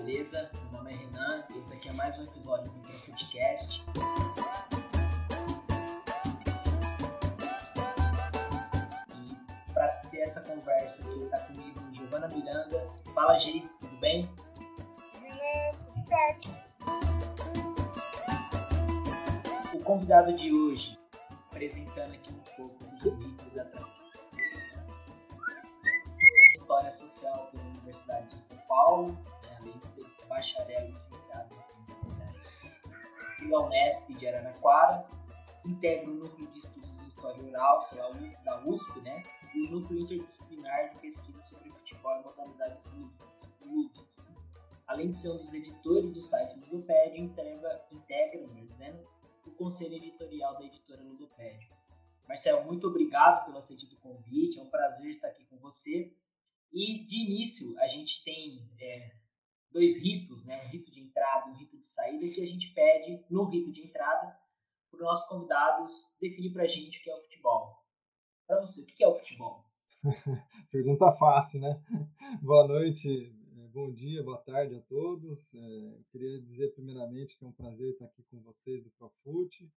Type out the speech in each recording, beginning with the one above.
beleza? Meu nome é Renan, esse aqui é mais um episódio do Profutcast. E para ter essa conversa aqui, tá comigo Giovana Miranda. Fala, Gi, tudo bem? Tudo certo. O convidado de hoje, apresentando aqui um pouco do currículo da História Social pela Universidade de São Paulo, além de ser bacharel e licenciado em Ciências Sociais pela Unesp de Araraquara, integra o Núcleo de Estudos em História Oral U, da USP, né, e o Núcleo Interdisciplinar de Pesquisa sobre Futebol e Modalidades Lúdicas. Além de ser um dos editores do site Ludopédia, integra, integra melhor dizendo, o conselho editorial da editora Ludopédia. Marcelo, muito obrigado pelo aceite do convite, é um prazer estar aqui com você. E de início a gente tem é, dois ritos, né? um rito de entrada e um rito de saída, que a gente pede no rito de entrada para os nossos convidados definir para a gente o que é o futebol. Para você, o que é o futebol? Pergunta fácil, né? Boa noite, é, bom dia, boa tarde a todos. É, queria dizer primeiramente que é um prazer estar aqui com vocês do Profute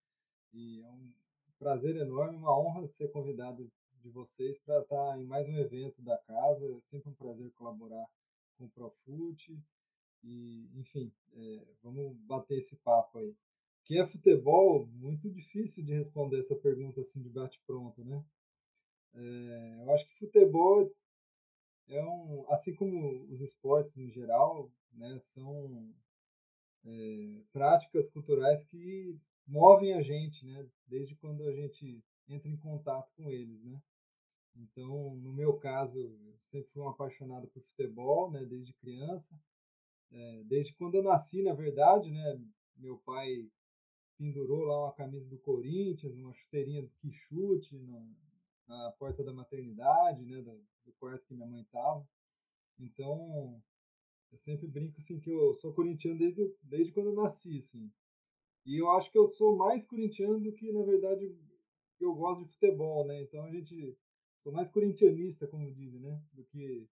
e é um prazer enorme, uma honra ser convidado de vocês para estar em mais um evento da casa. É sempre um prazer colaborar com o Profute e, enfim, é, vamos bater esse papo aí. Que é futebol? Muito difícil de responder essa pergunta assim de bate-pronto, né? É, eu acho que futebol é um, assim como os esportes em geral, né, são é, práticas culturais que movem a gente, né, desde quando a gente entra em contato com eles, né. Então, no meu caso, sempre fui um apaixonado por futebol, né, desde criança, é, desde quando eu nasci, na verdade, né, meu pai pendurou lá uma camisa do Corinthians, uma chuteirinha que chute na, na porta da maternidade, né, do, do quarto que minha mãe estava. Então, eu sempre brinco assim que eu sou corintiano desde, desde quando eu nasci, assim. E eu acho que eu sou mais corintiano do que, na verdade, eu gosto de futebol, né? Então a gente sou mais corintianista, como dizem, né? Do que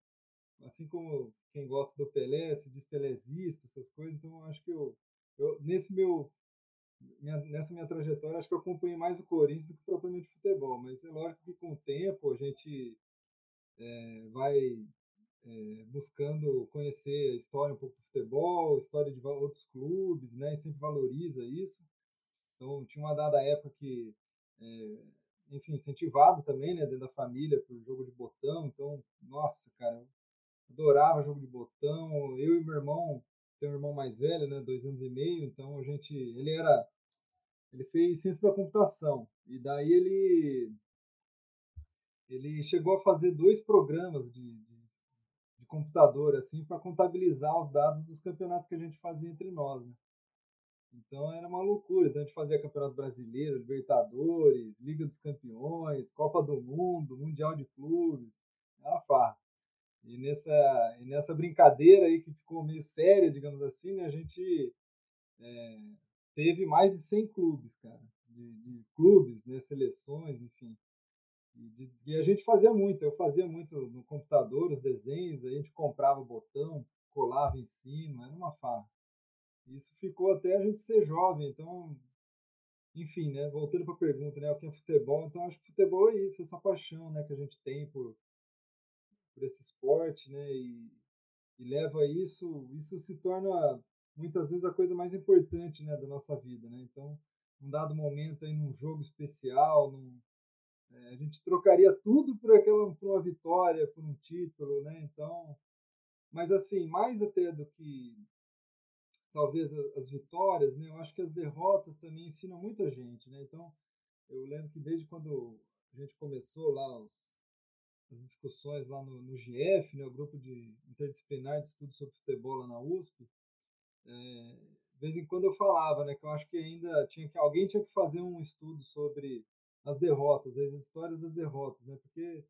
assim como quem gosta do Pelé, se diz pelezista, essas coisas. Então acho que eu, eu nesse meu minha, nessa minha trajetória, acho que eu acompanhei mais o Corinthians do que propriamente o futebol. Mas é lógico que com o tempo a gente é, vai é, buscando conhecer a história um pouco do futebol, história de outros clubes, né? E sempre valoriza isso. Então, tinha uma dada época que, é, enfim, incentivado também, né, dentro da família, por jogo de botão. Então, nossa, cara, adorava jogo de botão. Eu e meu irmão, tenho um irmão mais velho, né, dois anos e meio, então a gente, ele era, ele fez ciência da computação e daí ele, ele chegou a fazer dois programas de, de, de computador assim para contabilizar os dados dos campeonatos que a gente fazia entre nós, né? Então era uma loucura. Então a gente fazia Campeonato Brasileiro, Libertadores, Liga dos Campeões, Copa do Mundo, Mundial de Clubes. Era farra. E nessa, e nessa brincadeira aí que ficou meio séria, digamos assim, né, a gente é, teve mais de 100 clubes, cara. De, de clubes, né, seleções, enfim. E, e, a gente fazia muito, eu fazia muito no computador os desenhos, a gente comprava o botão, colava em cima, era uma farra. Isso ficou até a gente ser jovem, então, enfim, né, voltando para a pergunta, né, o que é futebol, então acho que futebol é isso, essa paixão, né, que a gente tem por, por esse esporte, né? E, e leva isso, isso se torna muitas vezes a coisa mais importante, né, da nossa vida, né? Então, num dado momento aí num jogo especial, num, é, a gente trocaria tudo por aquela por uma vitória, por um título, né? Então, mas assim, mais até do que talvez as vitórias, né? Eu acho que as derrotas também ensinam muita gente, né? Então, eu lembro que desde quando a gente começou lá os as discussões lá no, no GF, né, o grupo de interdisciplinar de estudo sobre futebol lá na USP, é, de vez em quando eu falava, né, que eu acho que ainda tinha que alguém tinha que fazer um estudo sobre as derrotas, as histórias das derrotas, né, porque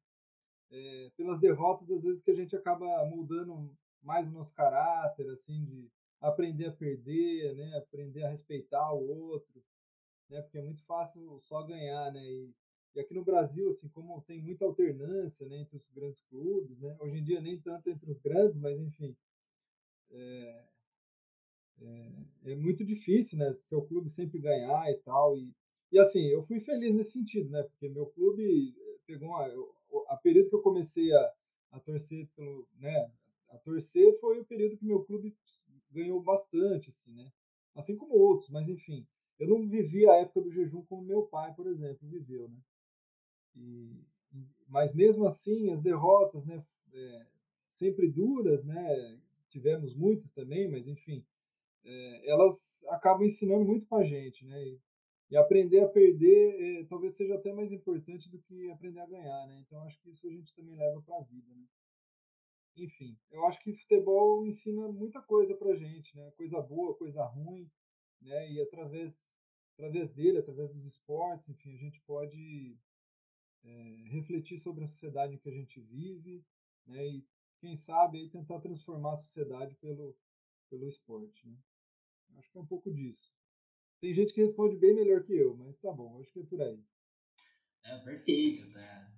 é, pelas derrotas às vezes que a gente acaba mudando mais o nosso caráter, assim, de aprender a perder, né, aprender a respeitar o outro, né, porque é muito fácil só ganhar, né, e e aqui no Brasil, assim, como tem muita alternância né, entre os grandes clubes, né, hoje em dia nem tanto entre os grandes, mas enfim, é, é, é, muito difícil, né? Seu clube sempre ganhar e tal. E, e assim, eu fui feliz nesse sentido, né? Porque meu clube pegou uma, a período que eu comecei a, a torcer pelo, né? A torcer foi o período que meu clube ganhou bastante, assim, né? Assim como outros, mas enfim, eu não vivi a época do jejum como meu pai, por exemplo, viveu, né? E, mas mesmo assim, as derrotas, né? É, sempre duras, né? Tivemos muitas também, mas enfim, é, elas acabam ensinando muito para a gente, né? E, e, aprender a perder é, talvez seja até mais importante do que aprender a ganhar, né? Então acho que isso a gente também leva para a vida, né? Enfim, eu acho que futebol ensina muita coisa para a gente, né? Coisa boa, coisa ruim, né? E através através dele, através dos esportes, enfim, a gente pode é, refletir sobre a sociedade em que a gente vive, né? E quem sabe aí tentar transformar a sociedade pelo pelo esporte, né? Acho que é um pouco disso. Tem gente que responde bem melhor que eu, mas tá bom, acho que é por aí. É, perfeito, tá?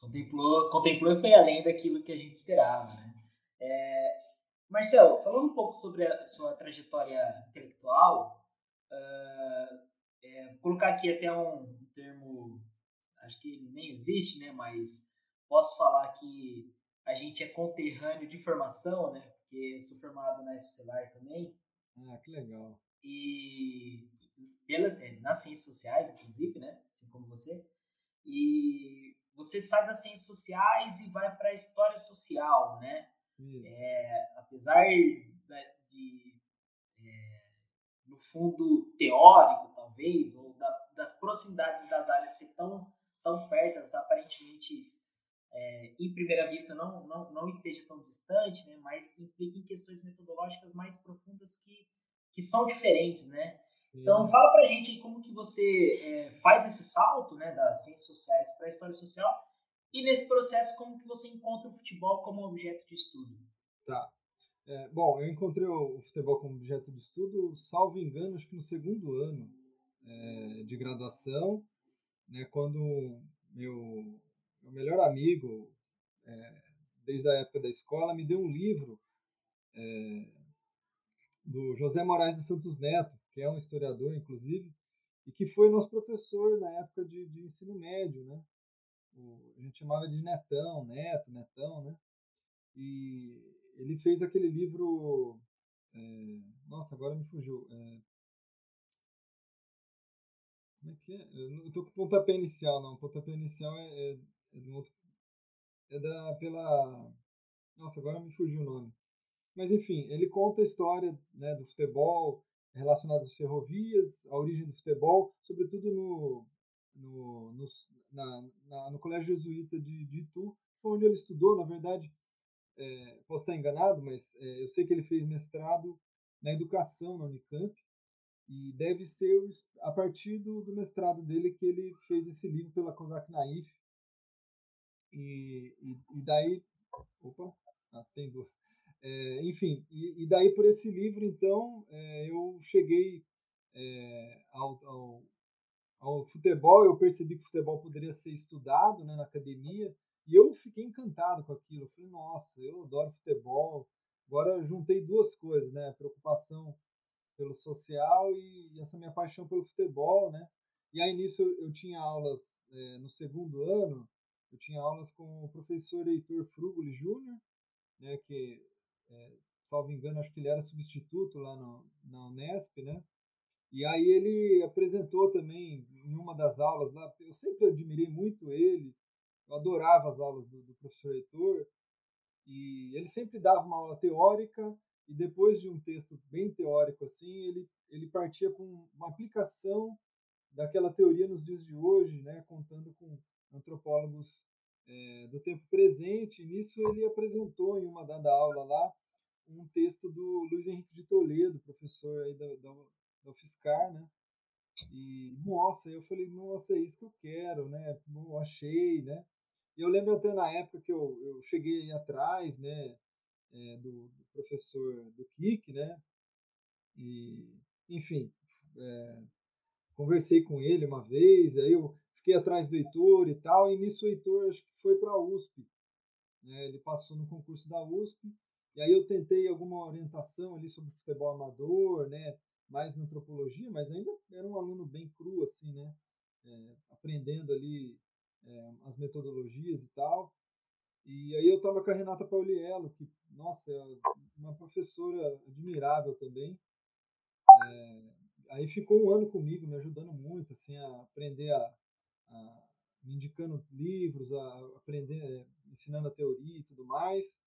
Contemplou, contemplou e foi além daquilo que a gente esperava, né? É, Marcelo, falando um pouco sobre a sua trajetória intelectual, uh, é, vou colocar aqui até um, termo, acho que nem existe, né? Mas posso falar que a gente é conterrâneo de formação, né? Porque eu sou formado na FCLAR também. Ah, que legal. E pelas, é, nas ciências sociais, inclusive, né? Assim como você. E você sai das ciências sociais e vai para a história social, né? É, apesar de, de é, no fundo teórico, talvez, ou da, das proximidades das áreas ser tão, tão pertas, aparentemente é, em primeira vista não, não, não esteja tão distante, né, mas implica em questões metodológicas mais profundas que, que são diferentes, né? Então, fala pra gente como que você é, faz esse salto, né, das ciências sociais para a história social e nesse processo como que você encontra o futebol como objeto de estudo. Tá. É, bom, eu encontrei o futebol como objeto de estudo, salvo engano, acho que no segundo ano é, de graduação, né, quando meu meu melhor amigo, é, desde a época da escola, me deu um livro é, do José Moraes dos Santos Neto, que é um historiador, inclusive, e que foi nosso professor na época de, de ensino médio, né? O, a gente chamava de Netão, Neto, Netão, né? E ele fez aquele livro. É, nossa, agora me fugiu. É, como é que é? Eu não estou com pontapé inicial, não. Pontapé inicial é, é é, do outro, é da, pela. Nossa, agora me fugiu o nome. Mas enfim, ele conta a história né, do futebol relacionado às ferrovias, a origem do futebol, sobretudo no, no, no, na, na, no Colégio Jesuíta de, de Itu, foi onde ele estudou, na verdade, é, posso estar enganado, mas é, eu sei que ele fez mestrado na educação na Unicamp, e deve ser a partir do, do mestrado dele que ele fez esse livro pela COSAC Naif, e, e, e daí. Opa, ah, tem duas. É, enfim, e, e, daí por esse livro, então, é, eu cheguei é, ao, ao, ao, futebol, eu percebi que o futebol poderia ser estudado né, na academia, e eu fiquei encantado com aquilo. Eu falei, nossa, eu adoro futebol. Agora juntei duas coisas, né? Preocupação pelo social e essa minha paixão pelo futebol, né? E aí nisso eu, eu tinha aulas é, no segundo ano eu tinha aulas com o professor Heitor Frugoli Júnior, né, que, é, salvo engano, acho que ele era substituto lá no, na Unesp, né? E aí ele apresentou também em uma das aulas lá, eu sempre admirei muito ele, eu adorava as aulas do, do professor Heitor, e ele sempre dava uma aula teórica e depois de um texto bem teórico assim, ele, ele partia com uma aplicação daquela teoria nos dias de hoje, né, contando com antropólogos é, do tempo presente. E nisso ele apresentou em uma dada aula lá um texto do Luiz Henrique de Toledo, professor aí da, da, da UFSCar, né? E, nossa, eu falei, nossa, é isso que eu quero, né? Não achei, né? E eu lembro até na época que eu, eu cheguei atrás, né, é, do, professor do Kik, né? E, enfim, é, conversei com ele uma vez, aí eu fiquei atrás do Heitor e tal, e nisso o Heitor acho que foi para a USP. Né? Ele passou no concurso da USP E aí eu tentei alguma orientação ali sobre futebol amador, né? Mais na antropologia, mas ainda era um aluno bem cru, assim, né? É, aprendendo ali é, as metodologias e tal. E aí eu estava com a Renata Pauliello, que, nossa, é uma professora admirável também. É, aí ficou um ano comigo, me ajudando muito, assim, a aprender a, a me indicando livros, a aprender, é, ensinando a teoria e tudo mais.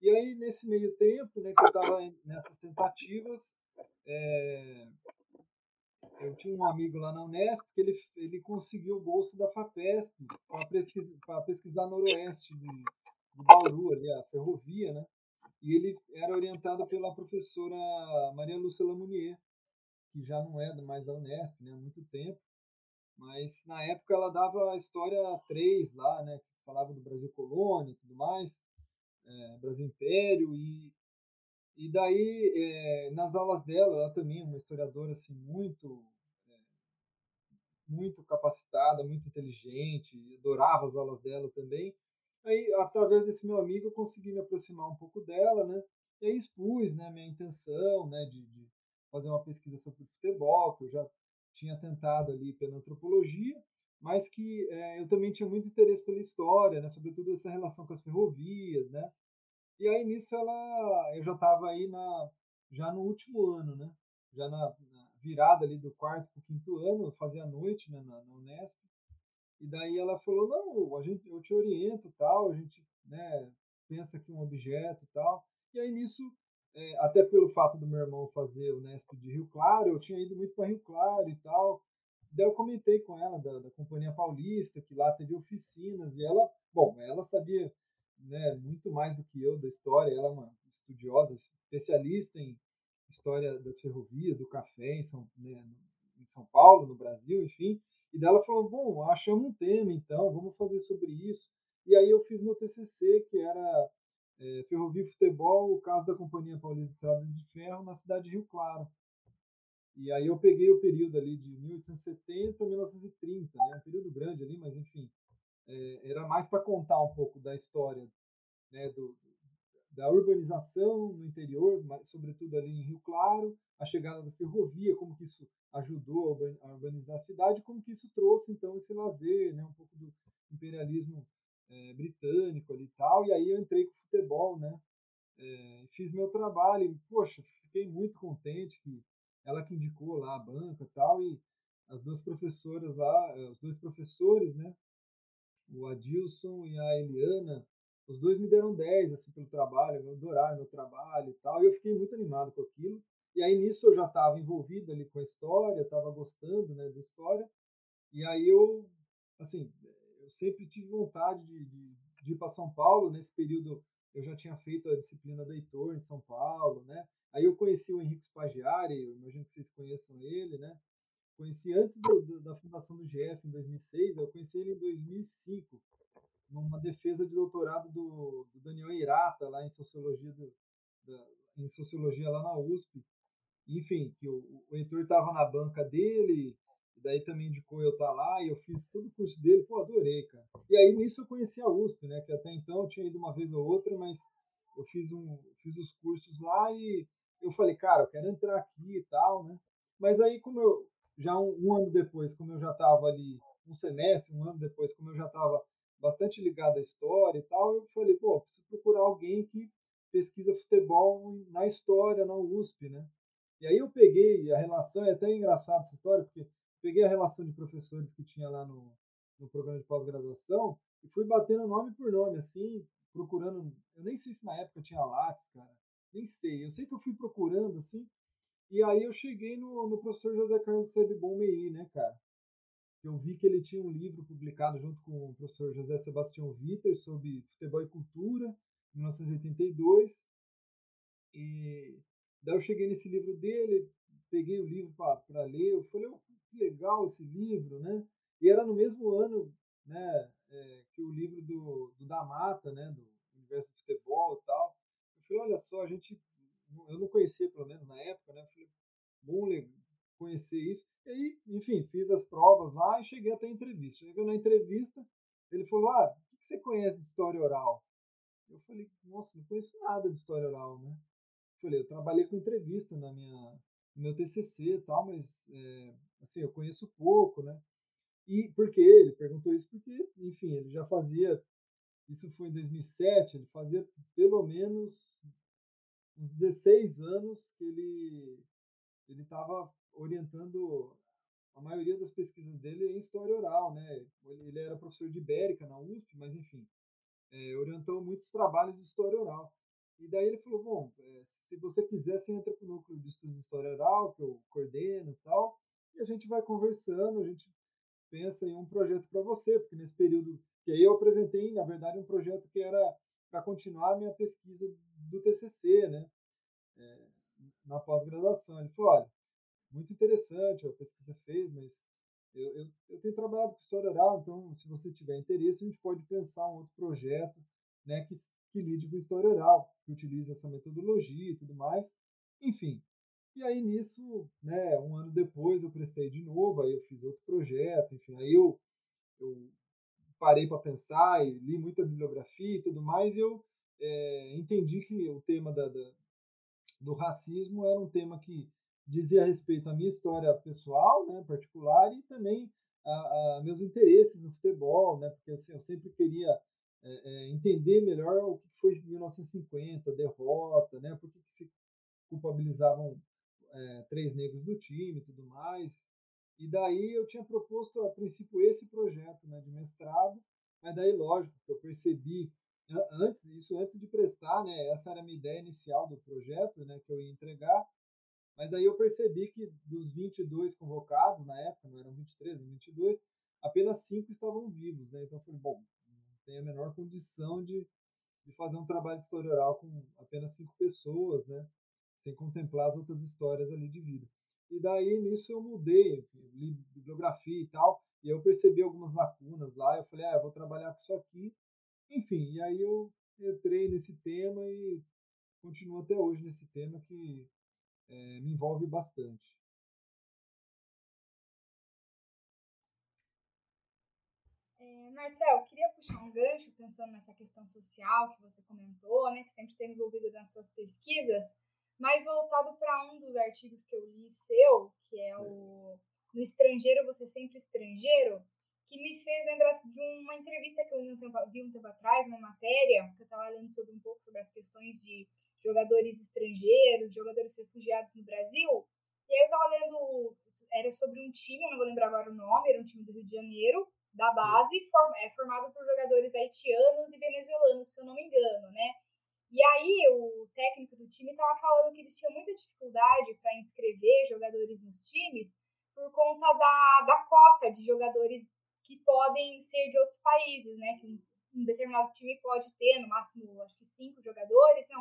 E aí, nesse meio tempo, né, que eu estava nessas tentativas, é, eu tinha um amigo lá na Unesp que ele, ele conseguiu o bolso da FAPESP para pesquisar, pesquisar noroeste de, de Bauru, ali, a ferrovia, né? E ele era orientado pela professora Maria Lúcia Lamounier, que já não é mais da Unesp, né, há muito tempo. Mas na época ela dava a história 3 lá, né, que falava do Brasil colônia e tudo mais é, Brasil Império e e daí é, nas aulas dela ela também é uma historiadora assim muito é, muito capacitada muito inteligente adorava as aulas dela também aí através desse meu amigo eu consegui me aproximar um pouco dela né e aí expus né minha intenção né de, de fazer uma pesquisa sobre futebol que eu já tinha tentado ali pela antropologia mas que é, eu também tinha muito interesse pela história, né, sobretudo essa relação com as ferrovias, né? E aí nisso ela, eu já estava aí na, já no último ano, né? Já na, na virada ali do quarto para o quinto ano, eu fazia noite né, na, na Unesp. E daí ela falou, não, a gente, eu te oriento tal, a gente né, pensa aqui um objeto tal. E aí nisso, é, até pelo fato do meu irmão fazer o Unesp de Rio Claro, eu tinha ido muito para Rio Claro e tal. Daí eu comentei com ela da, da Companhia Paulista, que lá teve oficinas, e ela, bom, ela sabia né, muito mais do que eu da história, ela é uma estudiosa, especialista em história das ferrovias, do café em São, né, em São Paulo, no Brasil, enfim. E dela falou: bom, achamos um tema, então, vamos fazer sobre isso. E aí eu fiz meu TCC, que era é, Ferrovia e Futebol, o caso da Companhia Paulista de Estradas de Ferro na cidade de Rio Claro. E aí eu peguei o período ali de 1870 a 1930, né? um período grande ali, mas enfim, é, era mais para contar um pouco da história né, do, da urbanização no interior, mas, sobretudo ali em Rio Claro, a chegada da ferrovia, como que isso ajudou a urbanizar a cidade, como que isso trouxe então esse lazer, né, um pouco do imperialismo é, britânico ali e tal, e aí eu entrei com futebol, né, é, fiz meu trabalho e, poxa, fiquei muito contente que ela que indicou lá a banca e tal, e as duas professoras lá, eh, os dois professores, né, o Adilson e a Eliana, os dois me deram 10 assim, pelo trabalho, me adoraram meu trabalho e tal, e eu fiquei muito animado com aquilo. E aí nisso eu já estava envolvido ali com a história, estava gostando né, da história, e aí eu, assim, eu sempre tive vontade de, de, de ir para São Paulo, nesse período eu já tinha feito a disciplina do Heitor em São Paulo, né? Aí eu conheci o Henrique Spagiari, eu imagino que vocês conheçam ele, né? Conheci antes do, do, da fundação do GF em 2006, eu conheci ele em 2005, numa defesa de doutorado do, do Daniel Irata, lá em sociologia, do, da, em sociologia lá na USP. Enfim, que o, o Heitor estava na banca dele, daí também indicou eu estar tá lá, e eu fiz todo o curso dele, pô, adorei, cara. E aí nisso eu conheci a USP, né? Que até então eu tinha ido uma vez ou outra, mas eu fiz, um, fiz os cursos lá e eu falei, cara, eu quero entrar aqui e tal, né? Mas aí, como eu, já um, um ano depois, como eu já estava ali, um semestre, um ano depois, como eu já estava bastante ligado à história e tal, eu falei, pô, preciso procurar alguém que pesquisa futebol na história, na USP, né? E aí eu peguei a relação, é até engraçado essa história, porque peguei a relação de professores que tinha lá no, no programa de pós-graduação e fui batendo nome por nome, assim, procurando. Eu nem sei se na época tinha Lattes, cara. Nem sei. Eu sei que eu fui procurando, assim. E aí eu cheguei no, no professor José Carlos Sebebon Mei, né, cara? Eu vi que ele tinha um livro publicado junto com o professor José Sebastião Vitter sobre futebol e cultura, em 1982. E daí eu cheguei nesse livro dele, peguei o livro para ler, eu falei, oh, que legal esse livro, né? E era no mesmo ano, né, é, que o livro do, do da Mata, né, do universo do futebol e tal. Eu falei, olha só, a gente, eu não conhecia pelo menos na época, né? Eu falei, bom conhecer isso. E aí, enfim, fiz as provas lá e cheguei até a entrevista. Chegou na entrevista, ele falou, ah, o que você conhece de história oral? Eu falei, nossa, não conheço nada de história oral, né? Falei, eu trabalhei com entrevista na minha, no meu TCC e tal, mas, é, assim, eu conheço pouco, né? E por que ele perguntou isso? Porque, enfim, ele já fazia, isso foi em 2007, ele fazia pelo menos uns 16 anos que ele ele estava orientando a maioria das pesquisas dele em história oral, né? Ele era professor de Ibérica na USP, mas enfim, é, orientou muitos trabalhos de história oral. E daí ele falou, bom, é, se você quiser, você entra para o núcleo de estudos de história oral, que eu coordeno e tal, e a gente vai conversando, a gente pensa em um projeto para você, porque nesse período que aí eu apresentei, na verdade, um projeto que era para continuar a minha pesquisa do TCC, né? É, na pós-graduação. Ele falou, olha, muito interessante a pesquisa fez, mas eu, eu, eu, tenho trabalhado com história oral, então se você tiver interesse, a gente pode pensar um outro projeto né, que, que lide com história oral, que utilize essa metodologia e tudo mais. Enfim, e aí nisso, né, um ano depois eu prestei de novo, aí eu fiz outro projeto, enfim, aí eu, eu parei para pensar e li muita bibliografia e tudo mais, e eu é, entendi que o tema da, da, do racismo era um tema que dizia respeito à minha história pessoal, né, particular, e também a, a meus interesses no futebol, né, porque assim, eu sempre queria é, entender melhor o que foi 1950, derrota, né, por que se culpabilizavam é, três negros do time e tudo mais. E daí eu tinha proposto a princípio esse projeto né, de mestrado, mas daí, lógico, que eu percebi antes, isso antes de prestar, né, essa era a minha ideia inicial do projeto, né, que eu ia entregar, mas daí eu percebi que dos 22 convocados na época, não eram 23, eram 22, apenas cinco estavam vivos, né? Então eu falei, bom, não tem a menor condição de, de fazer um trabalho de história oral com apenas cinco pessoas, né? Sem contemplar as outras histórias ali de vida. E daí nisso eu mudei, li bibliografia e tal, e eu percebi algumas lacunas lá, eu falei, ah, eu vou trabalhar com isso aqui. Enfim, e aí eu entrei nesse tema e continuo até hoje nesse tema que é, me envolve bastante. É, Marcel, queria puxar um gancho pensando nessa questão social que você comentou, né, que sempre esteve envolvida nas suas pesquisas, mas voltado para um dos artigos que eu li seu, que é o No Estrangeiro Você Sempre Estrangeiro, que me fez lembrar de uma entrevista que eu vi um tempo, vi um tempo atrás, uma matéria, que eu estava lendo sobre um pouco sobre as questões de jogadores estrangeiros, jogadores refugiados no Brasil. E aí eu tava lendo, era sobre um time, eu não vou lembrar agora o nome, era um time do Rio de Janeiro, da base, é, formado por jogadores haitianos e venezuelanos, se eu não me engano, né? E aí o técnico do time tava falando que eles tinham muita dificuldade para inscrever jogadores nos times por conta da, da cota de jogadores que podem ser de outros países, né? Que um determinado time pode ter, no máximo, acho que cinco jogadores, né?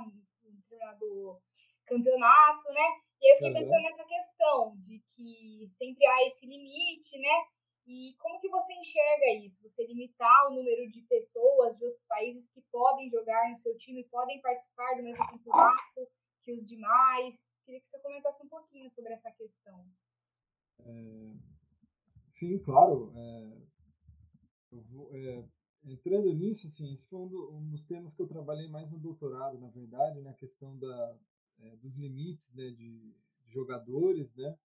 Determinado campeonato, né? E aí eu fiquei uhum. pensando nessa questão de que sempre há esse limite, né? E como que você enxerga isso? Você limitar o número de pessoas de outros países que podem jogar no seu time, podem participar do mesmo campeonato que os demais? Queria que você comentasse um pouquinho sobre essa questão. É, sim, claro. É, vou, é, entrando nisso, assim, esse foi um, do, um, dos temas que eu trabalhei mais no doutorado, na verdade, na né, questão da, é, dos limites né, de, de jogadores né,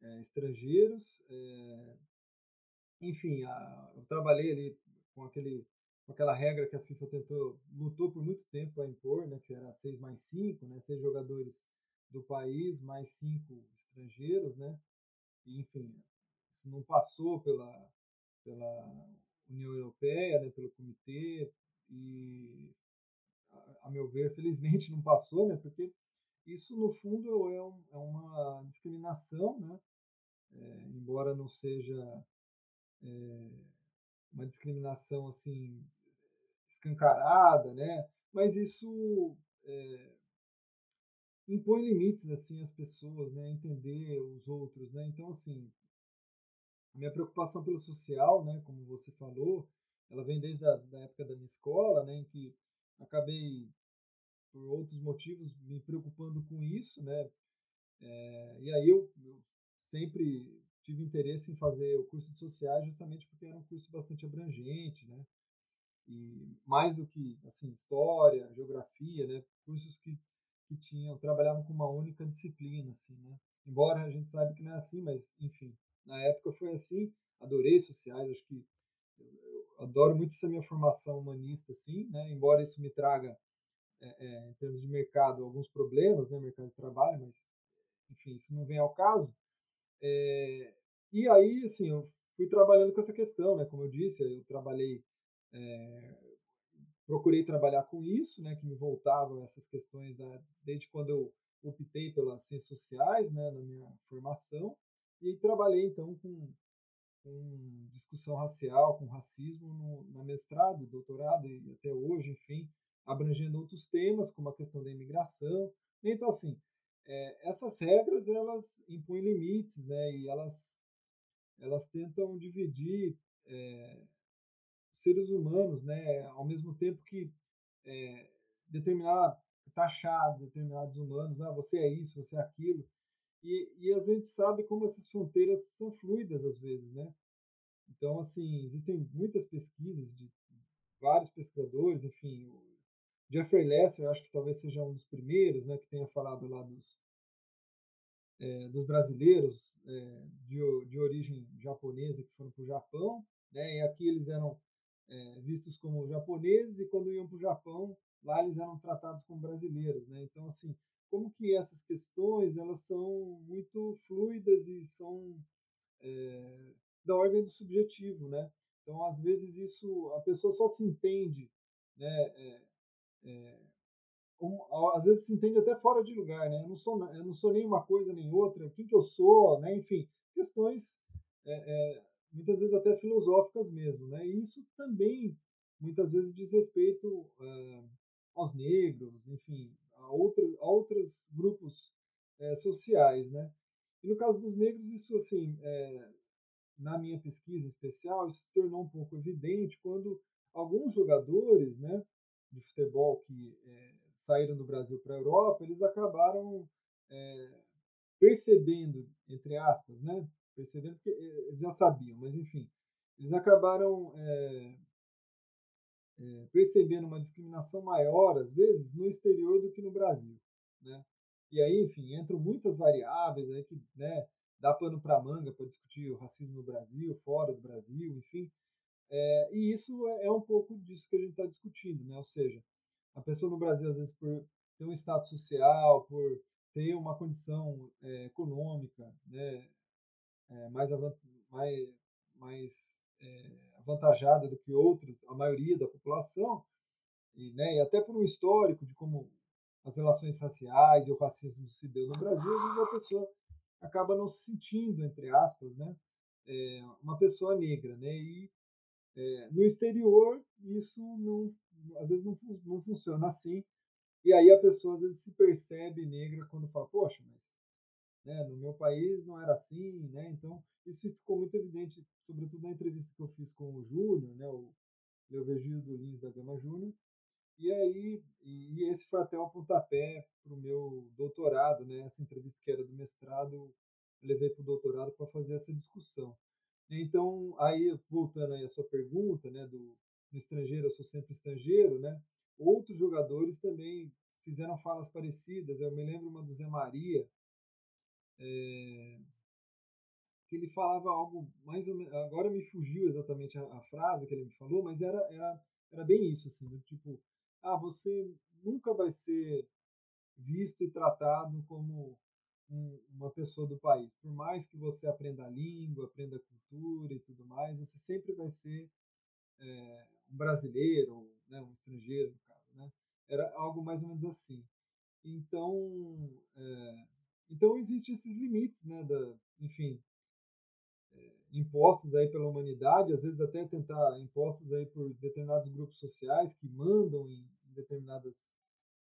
é, estrangeiros. É, enfim, a, eu trabalhei ali com, aquele, com aquela regra que a FIFA tentou, lutou por muito tempo para impor, né, que era 6 mais 5, né, 6 jogadores do país mais 5 estrangeiros, né, e, enfim, isso não passou pela, pela União Europeia, né, pelo comitê, e, a, a, meu ver, felizmente não passou, né, porque isso, no fundo, é, um, é uma discriminação, né, é, embora não seja é, uma discriminação, assim, escancarada, né, mas isso é, impõe limites, assim, às pessoas, né, entender os outros, né, então, assim, minha preocupação pelo social, né, como você falou, ela vem desde a da época da minha escola, né, em que acabei por outros motivos me preocupando com isso, né, é, e aí eu, eu, sempre tive interesse em fazer o curso de sociais justamente porque era um curso bastante abrangente, né, e mais do que assim história, geografia, né, cursos que que tinham trabalhavam com uma única disciplina, assim, né? Embora a gente saiba que não é assim, mas enfim, na época foi assim. Adorei sociais, acho que eu adoro muito essa minha formação humanista, assim, né? Embora isso me traga é, é, em termos de mercado alguns problemas, né? Mercado de trabalho, mas enfim, isso não vem ao caso. É, e aí, assim, eu fui trabalhando com essa questão, né? Como eu disse, eu trabalhei, procurei trabalhar com isso, né? Que me voltavam essas questões né, desde quando eu optei pelas ciências sociais, né? Na minha formação e trabalhei então com, com discussão racial, com racismo no, na mestrado, doutorado e até hoje, enfim, abrangendo outros temas como a questão da imigração. Então, assim, é, essas regras elas impõem limites, né? E elas elas tentam dividir é, seres humanos, né? Ao mesmo tempo que é, determinar, taxar determinados humanos, ah, você é isso, você é aquilo. E, e a gente sabe como essas fronteiras são fluidas às vezes, né? Então, assim, existem muitas pesquisas de vários pesquisadores, enfim, o Jeffrey Lester, eu acho que talvez seja um dos primeiros, né, que tenha falado lá dos, é, dos brasileiros é, de, de origem japonesa que foram para o Japão, né, e aqui eles eram é, vistos como japoneses e quando iam para o Japão, lá eles eram tratados como brasileiros, né, então assim, como que essas questões elas são muito fluidas e são é, da ordem do subjetivo, né, então às vezes isso a pessoa só se entende, né, é, é, às vezes se entende até fora de lugar, né? Eu não sou, eu não sou nem uma coisa nem outra. Quem que eu sou, né? Enfim, questões é, é, muitas vezes até filosóficas mesmo, né? E isso também muitas vezes diz respeito é, aos negros, enfim, a, outros a outros grupos é, sociais, né? E no caso dos negros, isso assim, é, na minha pesquisa especial, isso se tornou um pouco evidente quando alguns jogadores, né? de futebol que é, saíram do Brasil para a Europa, eles acabaram é, percebendo, entre aspas, né? Percebendo porque eles já sabiam, mas enfim, eles acabaram é, percebendo uma discriminação maior, às vezes, no exterior do que no Brasil, né? E aí, enfim, entram muitas variáveis aí que, né, dá pano para manga para discutir o racismo no Brasil, fora do Brasil, enfim. É, e isso é, é um pouco disso que a gente está discutindo, né? Ou seja, a pessoa no Brasil, às vezes, por ter um status social, por ter uma condição é, econômica né, é, mais, mais, mais é, avantajada do que outros, a maioria da população, e, né, e até por um histórico de como as relações raciais e o racismo se deu no Brasil, às vezes a pessoa acaba não se sentindo, entre aspas, né, é, uma pessoa negra, né, e é, no exterior, isso não, às vezes não, não funciona assim. E aí a pessoa às vezes se percebe negra quando fala, poxa, mas né, no meu país não era assim, né? Então, isso ficou muito evidente, sobretudo na entrevista que eu fiz com o Júnior, né, o Leovegildo Lins da Gama Júnior. E aí, e esse foi até o pontapé para o meu doutorado, né? Essa entrevista que era do mestrado, eu levei para o doutorado para fazer essa discussão. Então, aí voltando aí à sua pergunta, né, do, do estrangeiro, eu sou sempre estrangeiro, né? Outros jogadores também fizeram falas parecidas. Eu me lembro uma do Zé Maria, é, que ele falava algo mais ou menos. Agora me fugiu exatamente a, a, frase que ele me falou, mas era, era, era bem isso, assim, do tipo, ah, você nunca vai ser visto e tratado como um, uma pessoa do país. Por mais que você aprenda a língua, aprenda a cultura e tudo mais, você sempre vai ser é, um brasileiro, né, um estrangeiro, no caso. Né? Era algo mais ou menos assim. Então, é, então existem esses limites, né, da, enfim, é, impostos aí pela humanidade, às vezes até tentar impostos aí por determinados grupos sociais que mandam em determinadas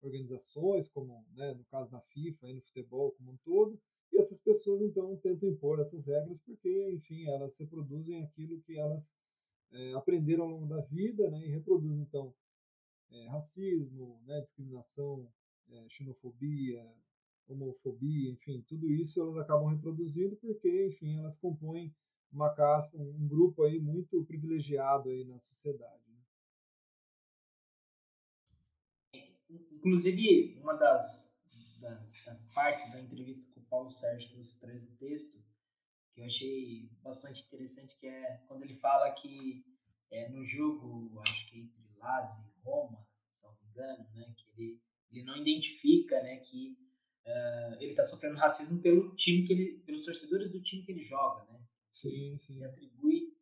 organizações, como né, no caso da FIFA, aí no futebol como um todo, e essas pessoas então tentam impor essas regras porque, enfim, elas reproduzem aquilo que elas é, aprenderam ao longo da vida, né, e reproduzem então é, racismo, né, discriminação, xenofobia, homofobia, enfim, tudo isso elas acabam reproduzindo porque, enfim, elas compõem uma caça, um grupo aí muito privilegiado aí na sociedade. inclusive, uma das, das, das, partes da entrevista com o Paulo Sérgio que você traz no texto, que eu achei bastante interessante, que é quando ele fala que é, no jogo, acho que entre Lazio e Roma, se não me engano, né, que ele, ele não identifica né, que uh, ele está sofrendo racismo pelo time que ele, pelos torcedores do time que ele joga, né? Sim, sim. Ele atribui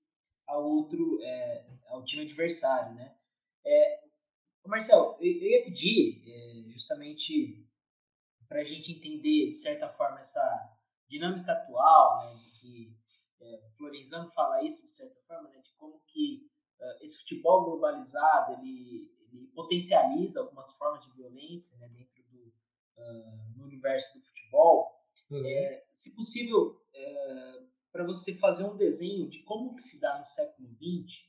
ao outro, é, ao time adversário, né? É, Marcel, eu, eu ia pedir é, justamente para a gente entender, de certa forma, essa dinâmica atual, né, de que é, Florenzano fala isso, de certa forma, né, de como que uh, esse futebol globalizado, ele, ele, potencializa algumas formas de violência né, dentro uh, no universo do futebol. Uhum. É, se possível, é, para você fazer um desenho de como que se dá no século XX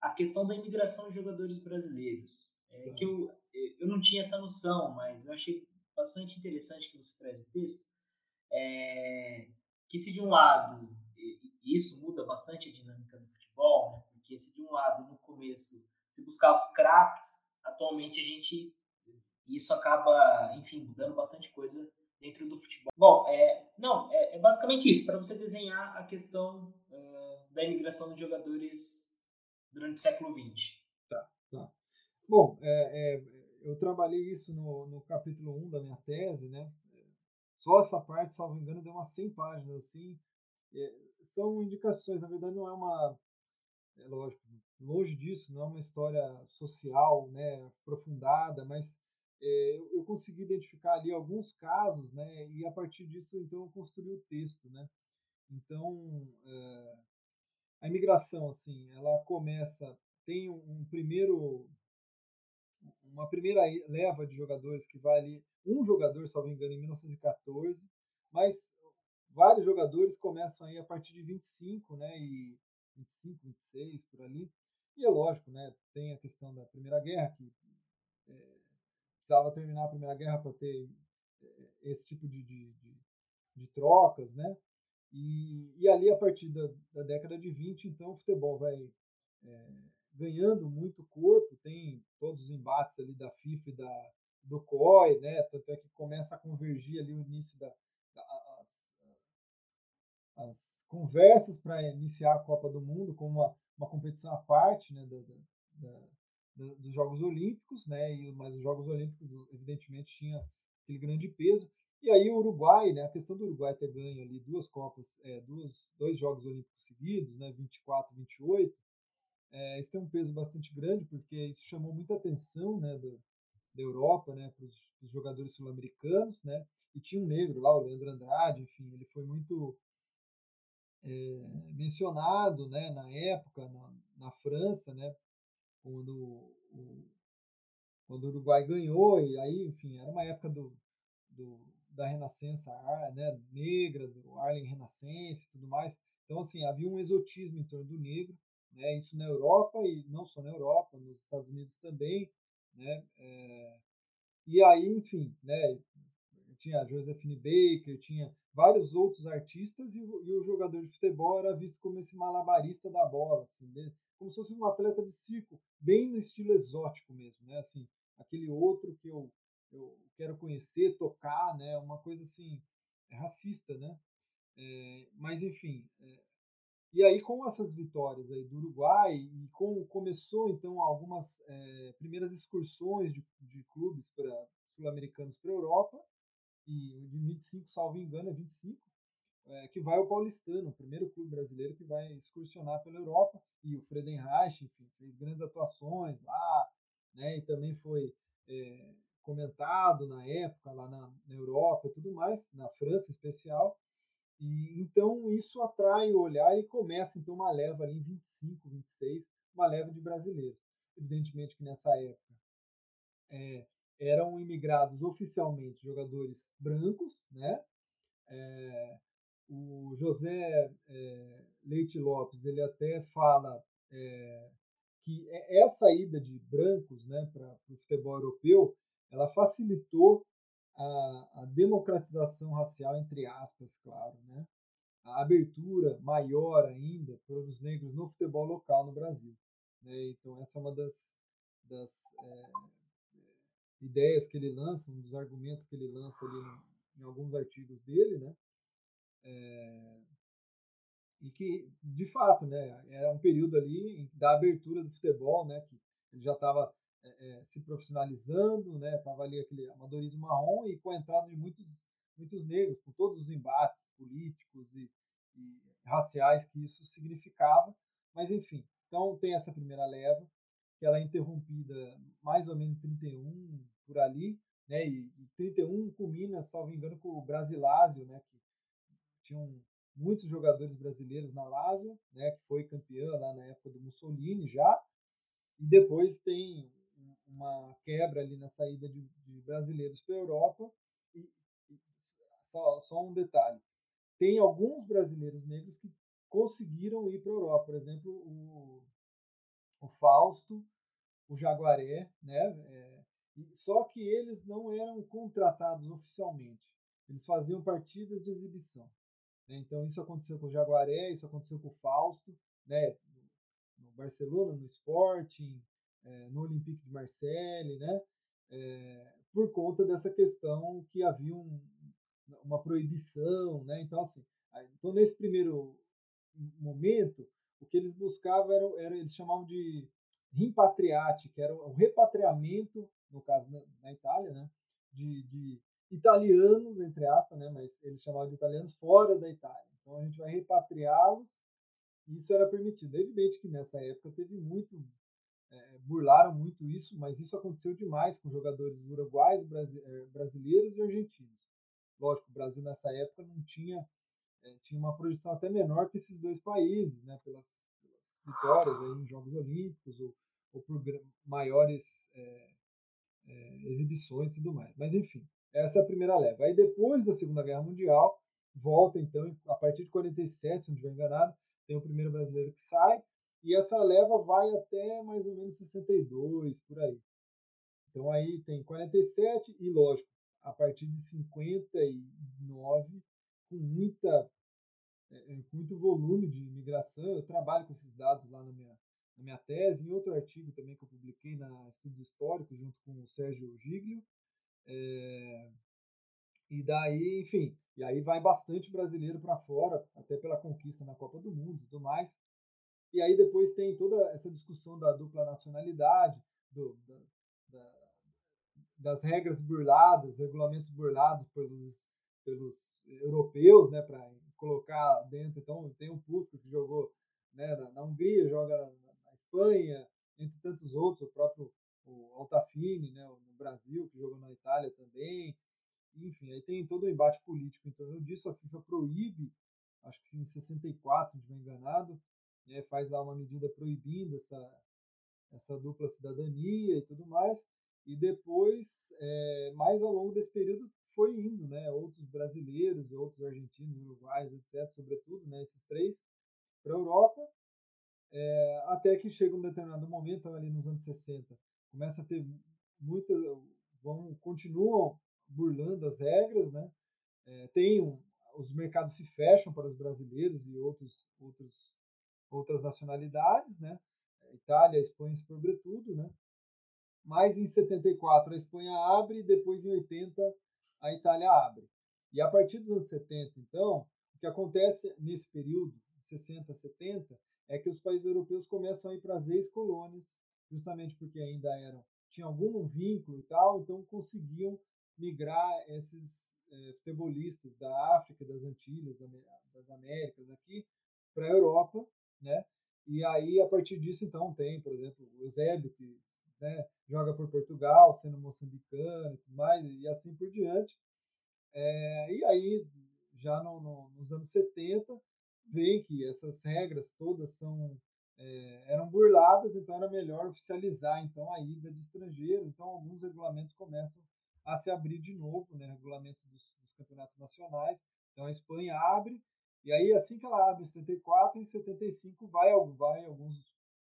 a questão da imigração de jogadores brasileiros. É, que eu, eu não tinha essa noção, mas eu achei bastante interessante que você traz o texto. É, que se de um lado, e isso muda bastante a dinâmica do futebol, né? porque se de um lado no começo se buscava os craques, atualmente a gente isso acaba, enfim, mudando bastante coisa dentro do futebol. Bom, é, não, é, é basicamente isso, para você desenhar a questão uh, da imigração de jogadores durante o século XX. Tá, tá. Bom, é, é, eu trabalhei isso no, no capítulo 1 da minha tese, né? Só essa parte, salvo engano, deu umas 100 páginas, assim. É, são indicações, na verdade não é uma, é lógico, longe disso, não é uma história social, né, aprofundada, mas é, eu consegui identificar ali alguns casos, né, e a partir disso, então, eu construí o texto, né. Então, é, a imigração, assim, ela começa, tem um, um primeiro, uma primeira leva de jogadores que vai ali, um jogador, salvo engano, em 1914, mas vários jogadores começam aí a partir de 25, né, e 25, 26, por ali. E é lógico, né, tem a questão da Primeira Guerra, que é, precisava terminar a Primeira Guerra para ter é, esse tipo de, de, de, de trocas, né? E, e, ali, a partir da, da, década de 20, então, o futebol vai é, ganhando muito corpo, tem todos os embates ali da FIFA e da, do COI, né? Tanto é que começa a convergir ali o início da, as conversas para iniciar a Copa do Mundo como uma, uma competição à parte né, da, da, da, dos Jogos Olímpicos, né, e, mas os Jogos Olímpicos, evidentemente, tinha aquele grande peso. E aí o Uruguai, né, a questão do Uruguai ter ganho ali duas Copas, é, duas, dois Jogos Olímpicos seguidos, né, 24 e 28, é, isso tem um peso bastante grande, porque isso chamou muita atenção né, da, da Europa né, para os jogadores sul-americanos, né, e tinha um negro lá, o Leandro Andrade, enfim, ele foi muito é, mencionado né, na época, na, na França, né, quando o, quando o Uruguai ganhou, e aí, enfim, era uma época do, do da Renascença né, negra, do Arlen Renascença e tudo mais. Então, assim, havia um exotismo em torno do negro, né, isso na Europa e não só na Europa, nos Estados Unidos também, né, é, e aí, enfim, né, tinha Josephine Baker, tinha vários outros artistas e, e, o jogador de futebol era visto como esse malabarista da bola, assim, né? Como se fosse um atleta de circo, bem no estilo exótico mesmo, né? Assim, aquele outro que eu, eu quero conhecer, tocar, né? Uma coisa assim racista, né? É, mas enfim, é, e aí com essas vitórias aí do Uruguai e com começou então algumas é, primeiras excursões de, de clubes para sul-americanos para a Europa e de 25, salvo engano, é 25, é, que vai ao Paulistano, o primeiro clube brasileiro que vai excursionar pela Europa, e o Fredenreich, enfim, fez grandes atuações lá, né, e também foi é, comentado na época lá na, na Europa e tudo mais, na França em especial, e então isso atrai o olhar e começa então uma leva ali em 25, 26, uma leva de brasileiros. Evidentemente que nessa época é, eram imigrados oficialmente jogadores brancos, né? É, o José é, Leite Lopes ele até fala é, que essa ida de brancos né, para o futebol europeu ela facilitou a, a, democratização racial entre aspas claro né a abertura maior ainda para os negros no futebol local no Brasil né? então essa é uma das, das é, ideias que ele lança, um dos argumentos que ele lança ali em alguns artigos dele, né? É, e que, de fato, né, era um período ali da abertura do futebol, né, que ele já estava é, é, se profissionalizando, né, estava ali aquele amadorismo marrom e com a entrada de muitos, muitos negros, com todos os embates políticos e, e raciais que isso significava, mas enfim, então tem essa primeira leva, que ela é interrompida mais ou menos 31 por ali, né? E, e 31 culmina, salvo engano, com o Brasilásio, né? Que tinham muitos jogadores brasileiros na Lazio, né? Que foi campeã lá na época do Mussolini já. E depois tem uma quebra ali na saída de, de brasileiros para a Europa. E, só, só um detalhe: tem alguns brasileiros negros que conseguiram ir para a Europa. Por exemplo, o, o Fausto, o Jaguaré, né? É, só que eles não eram contratados oficialmente. Eles faziam partidas de exibição. Né? Então isso aconteceu com o Jaguaré, isso aconteceu com o Fausto, né? no Barcelona, no Sporting, é, no Olympique de Marseille, né? É, por conta dessa questão que havia um, uma proibição, né? Então assim, então nesse primeiro momento o que eles buscavam era, era eles chamavam de rimpatriate, que era o repatriamento no caso na, na Itália, né, de, de, italianos, entre aspas, né, mas eles chamavam de italianos fora da Itália. Então a gente vai repatriá-los isso era permitido. É evidente que nessa época teve muito, é, burlaram muito isso, mas isso aconteceu demais com jogadores uruguais, é, brasileiros e argentinos. Lógico, o Brasil nessa época não tinha é, tinha uma projeção até menor que esses dois países, né, pelas, pelas vitórias aí em Jogos Olímpicos ou, ou por maiores é, é, exibições e tudo mais. Mas enfim, essa é a primeira leva. Aí depois da Segunda Guerra Mundial, volta então, a partir de 47, se não estiver enganado, tem o primeiro brasileiro que sai, e essa leva vai até mais ou menos 62, por aí. Então aí tem 47 e, lógico, a partir de 59, com muita é, com muito volume de imigração, eu trabalho com esses dados lá na minha, na minha tese, em outro artigo também que eu publiquei na Estudos Históricos, junto com o Sérgio Giglio. É, e daí, enfim, e aí vai bastante brasileiro para fora, até pela conquista na Copa do Mundo e tudo mais. E aí depois tem toda essa discussão da dupla nacionalidade, do, da, da, das regras burladas, regulamentos burlados pelos, pelos europeus, né, para colocar dentro. Então tem o Puskas que jogou né, na, na Hungria, joga Espanha, entre tantos outros, o próprio o Altafine, né, no Brasil, que jogou na Itália também. Enfim, aí tem todo o embate político em torno disso. A FIFA proíbe, acho que em 64, se não estiver enganado, né, faz lá uma medida proibindo essa, essa dupla cidadania e tudo mais. E depois, é, mais ao longo desse período, foi indo, né, outros brasileiros, outros argentinos, uruguaios, etc., sobretudo, né, esses três, para a Europa. É, até que chega um determinado momento, ali nos anos 60, começa a ter muita. Vão, continuam burlando as regras, né? É, tem um, os mercados se fecham para os brasileiros e outros, outros, outras nacionalidades, né? Itália, Espanha, sobretudo, né? Mas em 74 a Espanha abre e depois em 80 a Itália abre. E a partir dos anos 70, então, o que acontece nesse período, 60, 70, é que os países europeus começam a ir para as ex-colônias, justamente porque ainda eram tinham algum vínculo e tal, então conseguiam migrar esses é, futebolistas da África, das Antilhas, das Américas aqui para a Europa, né? E aí a partir disso então tem, por exemplo, o Eusébio que né, joga por Portugal, sendo moçambicano e tudo mais, e assim por diante. É, e aí já no, no, nos anos 70 vê que essas regras todas são é, eram burladas, então era melhor oficializar então a ida de estrangeiros. Então alguns regulamentos começam a se abrir de novo, né, regulamentos dos, dos campeonatos nacionais. Então a Espanha abre e aí assim que ela abre em 74, em 75 vai vai alguns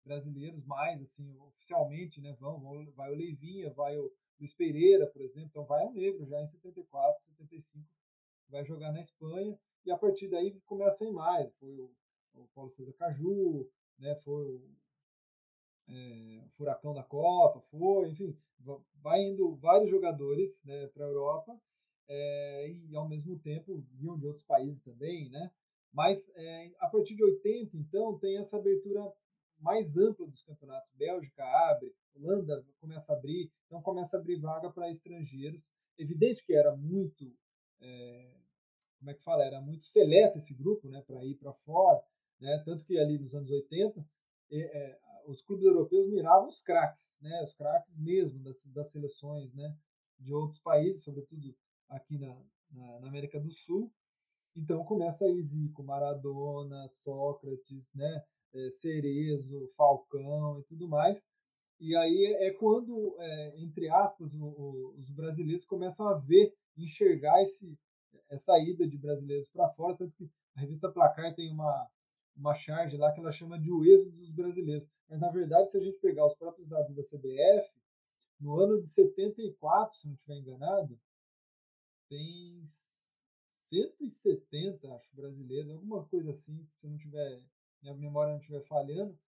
brasileiros mais assim oficialmente, né, vão, vão vai o Leivinha, vai o Luiz Pereira, por exemplo, então vai o negro já em 74, 75 vai jogar na Espanha e a partir daí começa a ir mais. Foi o, o Paulo César Caju, né, foi o, é, Furacão da Copa, foi, enfim, vai indo vários jogadores né, para a Europa é, e ao mesmo tempo iam de outros países também, né? Mas é, a partir de 80, então, tem essa abertura mais ampla dos campeonatos. Bélgica abre, Holanda começa a abrir, então começa a abrir vaga para estrangeiros. Evidente que era muito, é, como é que fala, era muito seleto esse grupo, né, para ir para fora, né? Tanto que ali nos anos 80 é, os clubes europeus miravam os craques, né, os craques mesmo das, das seleções, né, de outros países, sobretudo aqui na, na, na América do Sul. Então começa aí Zico, Maradona, Sócrates, né, é, Cerezo, Falcão e tudo mais. E aí é quando, é, entre aspas, o, o, os brasileiros começam a ver, enxergar esse, essa ida de brasileiros para fora, tanto que a revista Placar tem uma, uma charge lá que ela chama de o êxodo dos brasileiros. Mas, na verdade, se a gente pegar os próprios dados da CBF, no ano de 74, se não estiver enganado, tem 170, acho, brasileiros, alguma coisa assim, se não tiver, minha memória não estiver falhando,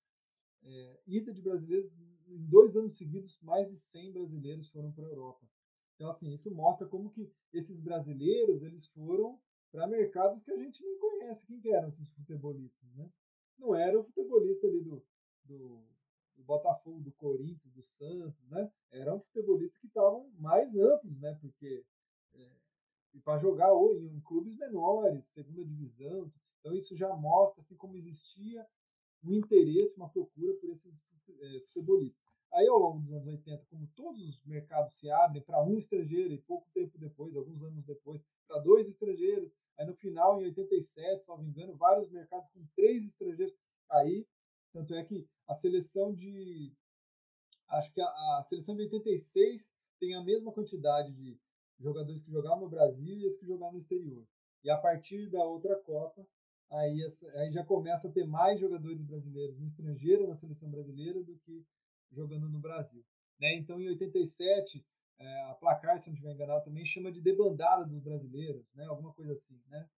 é, ida de brasileiros, em dois anos seguidos, mais de 100 brasileiros foram para a Europa. Então, assim, isso mostra como que esses brasileiros, eles foram para mercados que a gente nem conhece. Quem que eram esses futebolistas, né? Não era o futebolista ali do, do, do Botafogo, do Corinthians, do Santos, né? Eram futebolistas que estavam mais amplos, né? Porque é, para jogar ou em clubes menores, segunda divisão. Então isso já mostra assim como existia um interesse, uma procura por esses é, futebolistas. Aí ao longo dos anos 80, como todos os mercados se abrem para um estrangeiro e pouco tempo depois, alguns anos depois, para dois estrangeiros, aí no final em 87, se não me engano, vários mercados com três estrangeiros. Aí, tanto é que a seleção de acho que a, a seleção de 86 tem a mesma quantidade de jogadores que jogavam no Brasil e os que jogavam no exterior. E a partir da outra Copa, aí, aí já começa a ter mais jogadores brasileiros no estrangeiro, na seleção brasileira, do que jogando no Brasil. Né? Então, em 87, é, a Placar, se não estiver enganado, também chama de debandada dos brasileiros, né? alguma coisa assim. Né?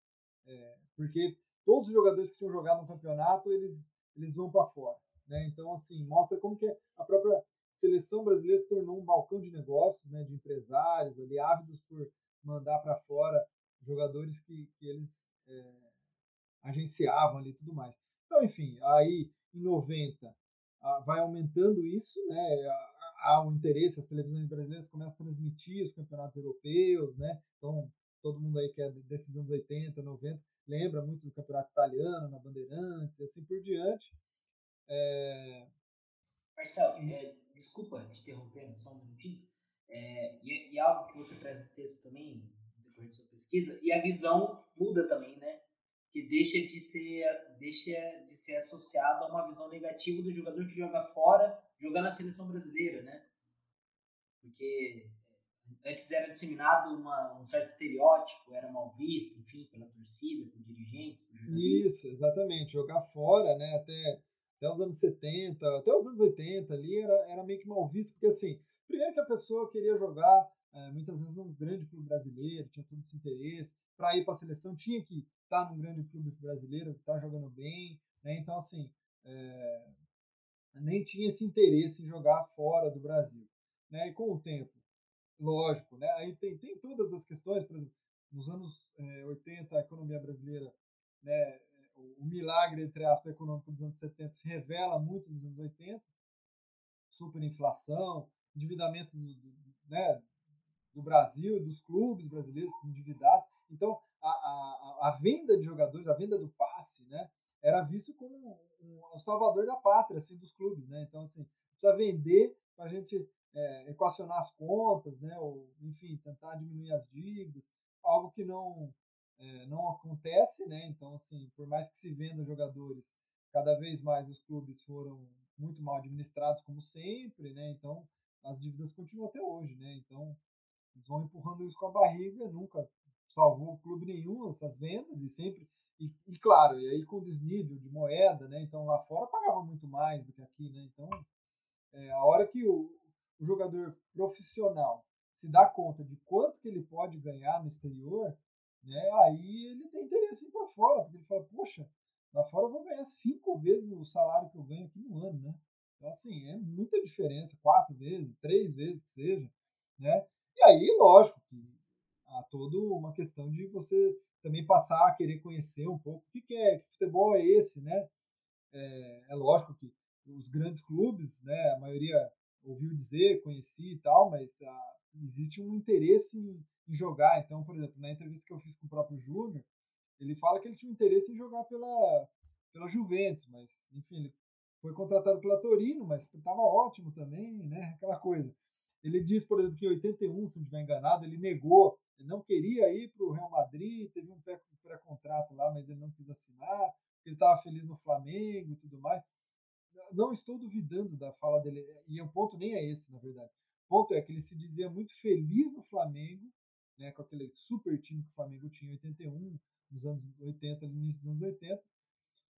É, porque todos os jogadores que tinham jogado no campeonato, eles, eles vão para fora. Né? Então, assim, mostra como que a própria seleção brasileira se tornou um balcão de negócios, né, de empresários ali ávidos por mandar para fora jogadores que, que eles é, agenciavam ali e tudo mais. Então, enfim, aí em 90 vai aumentando isso, né, há um interesse, as televisões brasileiras começam a transmitir os campeonatos europeus, né, então todo mundo aí que é desses anos 80, 90, lembra muito do campeonato italiano, na Bandeirantes e assim por diante. É... Marcelo, é, desculpa te interrompendo só um minutinho, é, e, e, algo que você traz no texto também, depois da sua pesquisa, e a visão muda também, né? Que deixa de ser, deixa de ser associado a uma visão negativa do jogador que joga fora, jogar na seleção brasileira, né? Porque antes era disseminado uma, um certo estereótipo, era mal visto, enfim, pela torcida, por dirigentes, por Isso, exatamente. Jogar fora, né? Até até os anos 70, até os anos 80 ali, era, era meio que mal visto, porque assim, primeiro que a pessoa queria jogar é, muitas vezes num grande clube brasileiro, tinha todo esse interesse, para ir para a seleção tinha que estar tá num grande clube brasileiro, estar tá jogando bem, né? então assim, é, nem tinha esse interesse em jogar fora do Brasil. Né? E com o tempo, lógico, né? aí tem, tem todas as questões, por exemplo, nos anos é, 80 a economia brasileira né, o milagre, entre aspas, econômico dos anos 70 se revela muito nos anos 80, superinflação, endividamento do, do, né, do Brasil, dos clubes brasileiros endividados. Então, a, a, a, venda de jogadores, a venda do passe, né, era visto como um, um salvador da pátria, assim, dos clubes, né? Então, assim, precisa vender para a gente é, equacionar as contas, né? Ou, enfim, tentar diminuir as dívidas, algo que não é, não acontece, né? Então, assim, por mais que se venda jogadores, cada vez mais os clubes foram muito mal administrados, como sempre, né? Então, as dívidas continuam até hoje, né? Então, eles vão empurrando isso com a barriga, nunca salvou clube nenhum essas vendas e sempre e, e, claro, e aí com desnível de moeda, né? Então lá fora pagava muito mais do que aqui, né? Então é, a hora que o, o jogador profissional se dá conta de quanto que ele pode ganhar no exterior, né? Aí ele tem interesse em ir para fora, porque ele fala, poxa, lá fora eu vou ganhar cinco vezes o salário que eu ganho aqui no ano, né? Então, assim, é muita diferença, quatro vezes, três vezes que seja, né? E aí, lógico que há toda uma questão de você também passar a querer conhecer um pouco o que, que é, que futebol é esse, né? É, é, lógico que os grandes clubes, né, a maioria ouviu dizer, conheci e tal, mas a, ah, existe um interesse em, em, jogar. Então, por exemplo, na entrevista que eu fiz com o próprio Júnior, ele fala que ele tinha interesse em jogar pela, pela Juventus, mas, enfim, ele foi contratado pela Torino, mas estava ótimo também, né? Aquela coisa. Ele diz, por exemplo, que em 81, se não estiver enganado, ele negou, ele não queria ir para o Real Madrid, teve um pré-contrato lá, mas ele não quis assinar, ele estava feliz no Flamengo e tudo mais. Não estou duvidando da fala dele, e o ponto nem é esse, na verdade. O ponto é que ele se dizia muito feliz no Flamengo, né, com aquele super time que o Flamengo tinha em 81, nos anos 80, no início dos anos 80.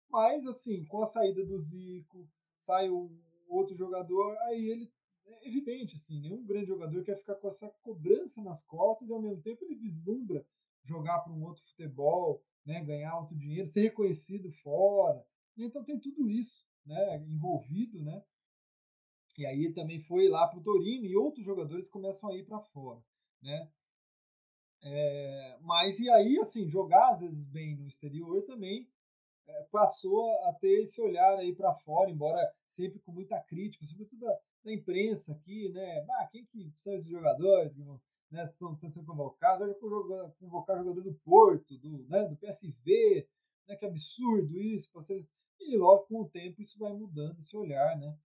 Mas, assim, com a saída do Zico, sai um outro jogador, aí ele é evidente, assim, nenhum grande jogador quer ficar com essa cobrança nas costas e ao mesmo tempo ele vislumbra jogar para um outro futebol, né, ganhar outro dinheiro, ser reconhecido fora. Então tem tudo isso, né, envolvido, né? E aí ele também foi lá para o Torino e outros jogadores começam a ir para fora, né? É, mas e aí, assim, jogar às vezes bem no exterior também é, passou a ter esse olhar aí para fora, embora sempre com muita crítica, sobretudo da, da imprensa aqui, né? Ah, quem que são esses jogadores que né, são, estão sendo convocados? Vai convocar jogador do Porto, do, né, do PSV, né, que absurdo isso. E logo com o tempo isso vai mudando esse olhar, né?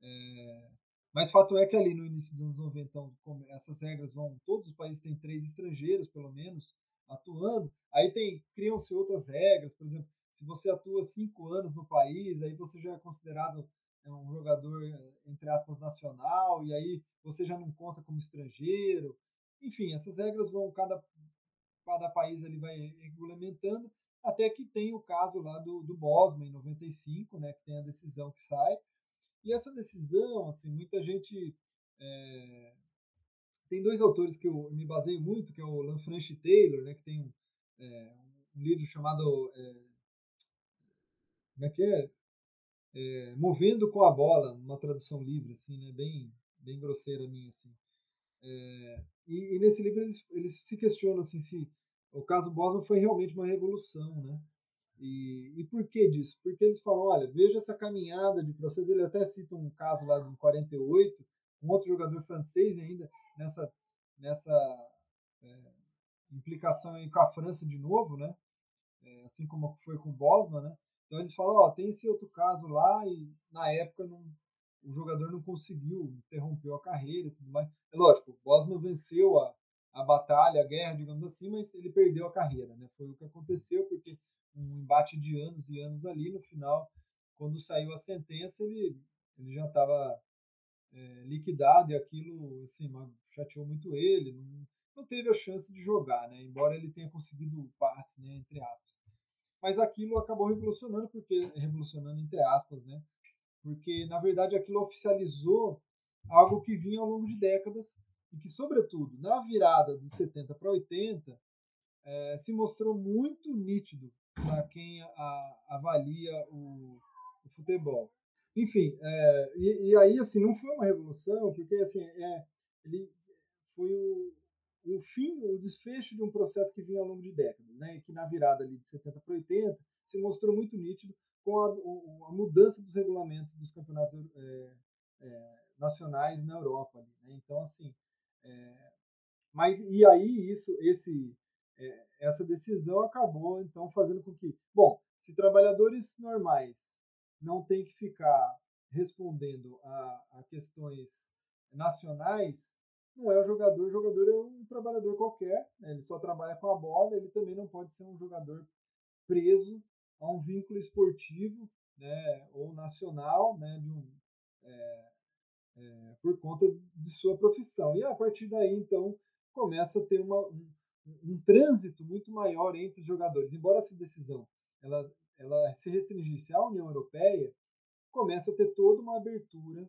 É, mas fato é que ali no início dos anos 90, então, essas regras vão, todos os países têm três estrangeiros, pelo menos, atuando. Aí tem criam-se outras regras, por exemplo, se você atua cinco anos no país, aí você já é considerado é, um jogador, entre aspas, nacional, e aí você já não conta como estrangeiro. Enfim, essas regras vão, cada, cada país ali vai regulamentando, até que tem o caso lá do, do Bosman, em 95, né, que tem a decisão que sai. E essa decisão, assim, muita gente... É... Tem dois autores que eu me baseio muito, que é o Lanfranchi Taylor, né, que tem um, é, um livro chamado... É, como é que é? é? Movendo com a bola, uma tradução livre, assim, né? Bem, bem grosseira minha, assim. É, e, e, nesse livro eles, eles se questionam assim, se o caso Bosman foi realmente uma revolução, né? E, e por que disso? Porque eles falam, olha, veja essa caminhada de processo. Ele até cita um caso lá de 48, um outro jogador francês ainda nessa nessa é, implicação aí com a França de novo, né? É, assim como foi com o Bosman, né? Então eles falam, ó, tem esse outro caso lá e na época não, o jogador não conseguiu, interrompeu a carreira e tudo mais. É lógico, o Bosman venceu a, a batalha, a guerra, digamos assim, mas ele perdeu a carreira, né? Foi o que aconteceu, porque um embate de anos e anos ali, no final, quando saiu a sentença, ele, ele já estava é, liquidado e aquilo, assim, chateou muito ele, não, não teve a chance de jogar, né? Embora ele tenha conseguido o passe, né, entre aspas mas aquilo acabou revolucionando, porque revolucionando entre aspas, né? Porque na verdade aquilo oficializou algo que vinha ao longo de décadas e que, sobretudo, na virada dos 70 para 80, é, se mostrou muito nítido para quem a, avalia o, o, futebol. Enfim, é, e, e, aí assim não foi uma revolução, porque assim é, ele foi o, o fim, o desfecho de um processo que vinha ao longo de décadas, né, que na virada ali de 70 para 80 se mostrou muito nítido com a, a mudança dos regulamentos dos campeonatos é, é, nacionais na Europa. Né? Então, assim, é, mas e aí isso, esse, é, essa decisão acabou então fazendo com que, bom, se trabalhadores normais não têm que ficar respondendo a, a questões nacionais, não é o jogador, o jogador é um trabalhador qualquer, né? ele só trabalha com a bola, ele também não pode ser um jogador preso a um vínculo esportivo né, ou nacional né, de um, é, é, por conta de sua profissão. E a partir daí, então, começa a ter uma, um, um trânsito muito maior entre os jogadores. Embora essa decisão ela, ela se restringisse à União Europeia, começa a ter toda uma abertura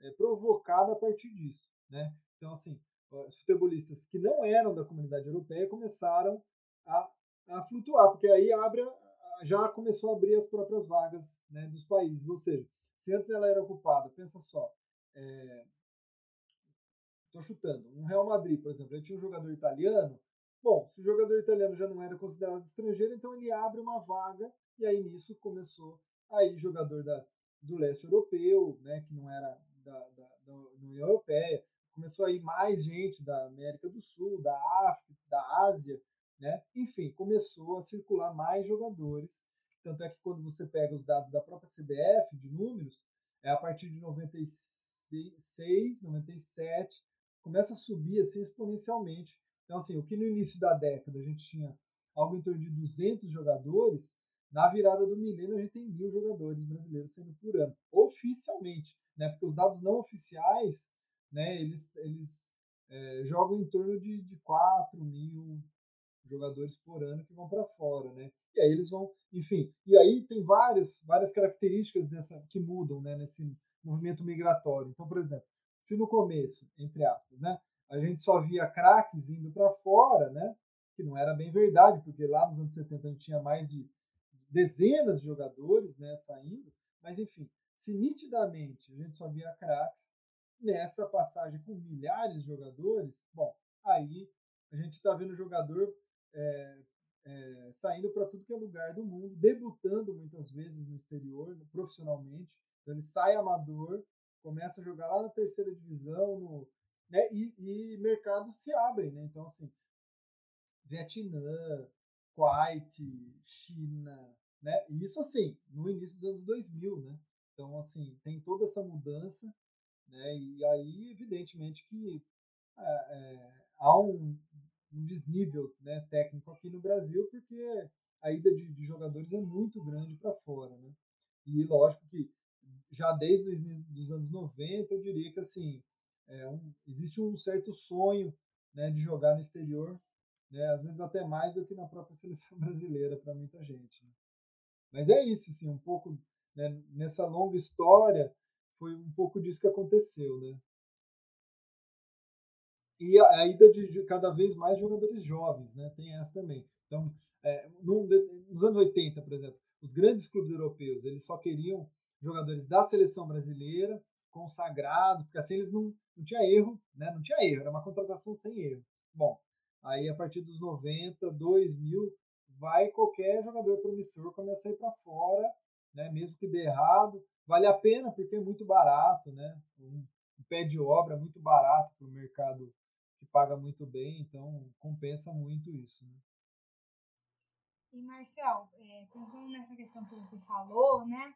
é, provocada a partir disso. Né? Então, assim, os futebolistas que não eram da comunidade europeia começaram a, a flutuar, porque aí abre, já começou a abrir as próprias vagas né, dos países. Ou seja, Se antes ela era ocupada, pensa só, estou é, chutando, um Real Madrid, por exemplo, ele tinha um jogador italiano, bom, se o jogador italiano já não era considerado estrangeiro, então ele abre uma vaga, e aí nisso começou aí jogador da, do leste europeu, né, que não era da, da, da União Europeia, começou a ir mais gente da América do Sul, da África, da Ásia, né? Enfim, começou a circular mais jogadores. Tanto é que quando você pega os dados da própria CBF, de números, é a partir de 96, 97, começa a subir assim exponencialmente. Então, assim, o que no início da década a gente tinha algo em torno de 200 jogadores, na virada do milênio a gente tem mil jogadores brasileiros sendo por ano, oficialmente, né? Porque os dados não oficiais, né? Eles, eles é, jogam em torno de, de 4 mil jogadores por ano que vão para fora, né? E aí eles vão, enfim, e aí tem várias várias características dessa que mudam, né, nesse movimento migratório. Então, por exemplo, se no começo, entre aspas, né, a gente só via craques indo para fora, né, que não era bem verdade, porque lá nos anos 70 a gente tinha mais de dezenas de jogadores, né, saindo, mas enfim, se nitidamente a gente só via craques nessa passagem com milhares de jogadores, bom, aí a gente está vendo jogador é, é, saindo para tudo que é lugar do mundo, debutando muitas vezes no exterior, profissionalmente. Então ele sai amador, começa a jogar lá na terceira divisão, no, né, e, e mercados se abrem, né? Então, assim, Vietnã, Kuwait, China, né? E isso, assim, no início dos anos 2000, né? Então, assim, tem toda essa mudança, né? E aí, evidentemente, que é, é, há um, um desnível né, técnico aqui no Brasil, porque a ida de, de jogadores é muito grande para fora. Né? E lógico que já desde os anos 90, eu diria que assim, é um, existe um certo sonho né, de jogar no exterior, né, às vezes até mais do que na própria seleção brasileira para muita gente. Né? Mas é isso, assim, um pouco né, nessa longa história, foi um pouco disso que aconteceu. Né? e a, a ida de, de, cada vez mais jogadores jovens, né? Tem essa também. Então, é, no, nos anos 80, por exemplo, os grandes clubes europeus, eles só queriam jogadores da seleção brasileira, consagrados, porque assim eles não, não tinha erro, né? Não tinha erro, era uma contratação sem erro. Bom, aí a partir dos 90, 2000, vai qualquer jogador promissor começa a ir para fora, né? Mesmo que dê errado, vale a pena porque é muito barato, né? Um, pé de obra muito barato para o mercado que paga muito bem, então compensa muito isso. Né? E Marcel, é, pensando nessa questão que você falou, né?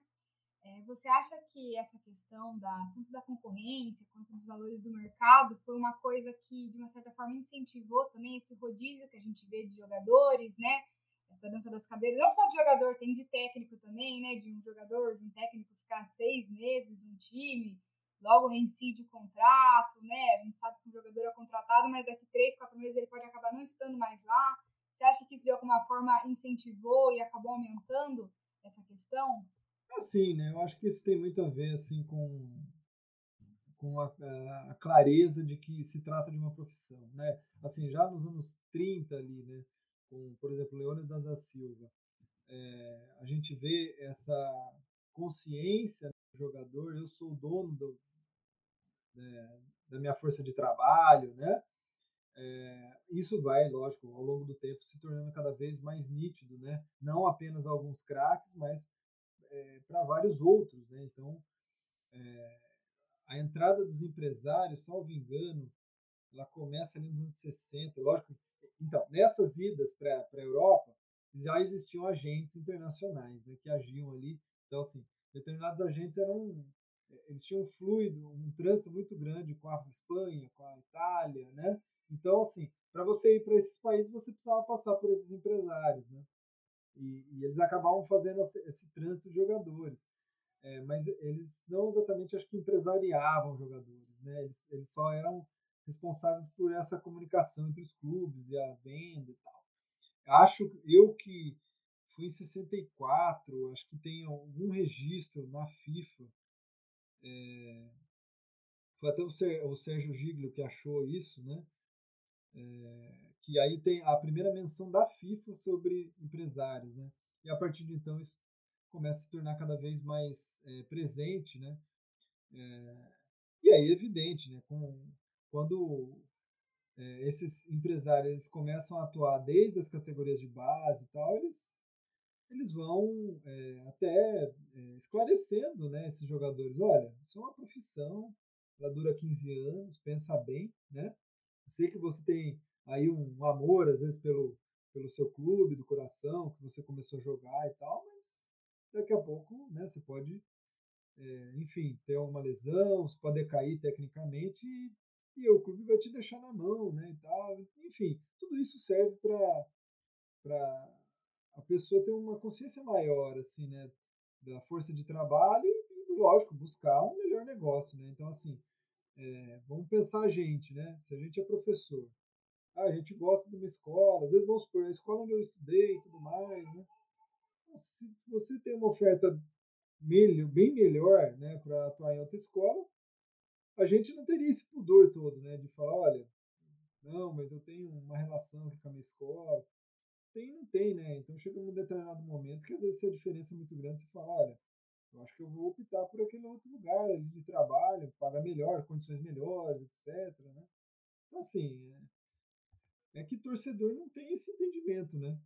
É, você acha que essa questão da tanto da concorrência quanto dos valores do mercado foi uma coisa que de uma certa forma incentivou também esse rodízio que a gente vê de jogadores, né? Essa dança das cadeiras, não só de jogador, tem de técnico também, né? De um jogador, de um técnico ficar seis meses num time, logo reincide o contrato, né? A gente sabe que o jogador é contratado, mas daqui três, quatro meses ele pode acabar não estando mais lá. Você acha que isso de alguma forma incentivou e acabou aumentando essa questão? Assim, né? Eu acho que isso tem muito a ver assim com com a, a, clareza de que se trata de uma profissão, né? Assim, já nos anos 30 ali, né? Com, por exemplo, Leônidas da Silva, é, a gente vê essa consciência do jogador, eu sou o dono do, né, da minha força de trabalho, né? É, isso vai, lógico, ao longo do tempo se tornando cada vez mais nítido, né? Não apenas alguns craques, mas é, para vários outros, né? Então, é, a entrada dos empresários, salvo engano, ela começa ali nos anos 60, lógico. Então, nessas idas para a Europa, já existiam agentes internacionais, né? Que agiam ali. Então, assim, determinados agentes eram eles tinham um fluido, um trânsito muito grande com a Espanha, com a Itália, né? Então, assim, para você ir para esses países, você precisava passar por esses empresários, né? E, e eles acabavam fazendo esse, esse trânsito de jogadores. É, mas eles não exatamente, acho que empresariavam jogadores, né? Eles, eles só eram responsáveis por essa comunicação entre os clubes e a venda e tal. Acho eu que foi em 64, acho que tem algum registro na FIFA é, foi até o, Sérgio Giglio que achou isso, né? É, que aí tem a primeira menção da FIFA sobre empresários, né? E a partir de então isso começa a se tornar cada vez mais é, presente, né? É, e aí é evidente, né? Com, quando é, esses empresários eles começam a atuar desde as categorias de base e tal, eles, eles vão é, até é, esclarecendo né, esses jogadores. Olha, isso é uma profissão, ela dura 15 anos, pensa bem, né? Eu sei que você tem aí um amor, às vezes, pelo, pelo seu clube, do coração, que você começou a jogar e tal, mas daqui a pouco né, você pode, é, enfim, ter uma lesão, você pode decair tecnicamente e, e, o clube vai te deixar na mão, né, e tal. Enfim, tudo isso serve para a pessoa ter uma consciência maior, assim, né, da força de trabalho e, lógico, buscar um melhor negócio, né. Então, assim, é, vamos pensar a gente, né, se a gente é professor, ah, a gente gosta de uma escola, às vezes vamos supor, a escola onde eu estudei e tudo mais, né? Se você tem uma oferta bem melhor né, para atuar em outra escola, a gente não teria esse pudor todo, né? De falar, olha, não, mas eu tenho uma relação com a minha escola. Tem não tem, né? Então chega um determinado momento que às vezes a diferença é muito grande, você fala, olha, eu acho que eu vou optar por aquele outro lugar ali de trabalho, paga melhor, condições melhores, etc. Né? Então, assim, é que torcedor não tem esse entendimento, né?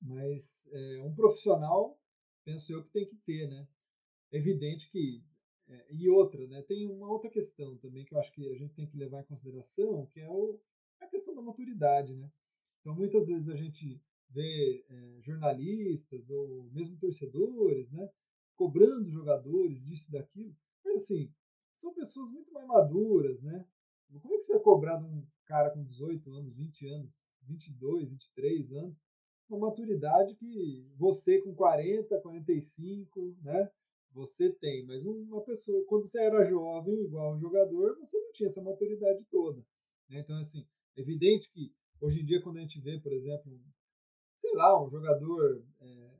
Mas é, um profissional, penso eu, que tem que ter, né? É evidente que. É, e outra, né? Tem uma outra questão também que eu acho que a gente tem que levar em consideração, que é o, a questão da maturidade, né? Então, muitas vezes a gente vê é, jornalistas ou mesmo torcedores, né? Cobrando jogadores disso daquilo. Mas, assim, são pessoas muito mais maduras, né? Como é que você vai cobrar de um cara com 18 anos, 20 anos, 22, 23 anos, uma maturidade que você com 40, 45, né? Você tem, mas uma pessoa, quando você era jovem, igual um jogador, você não tinha essa maturidade toda. Né? Então, assim, é evidente que hoje em dia, quando a gente vê, por exemplo, sei lá, um jogador é,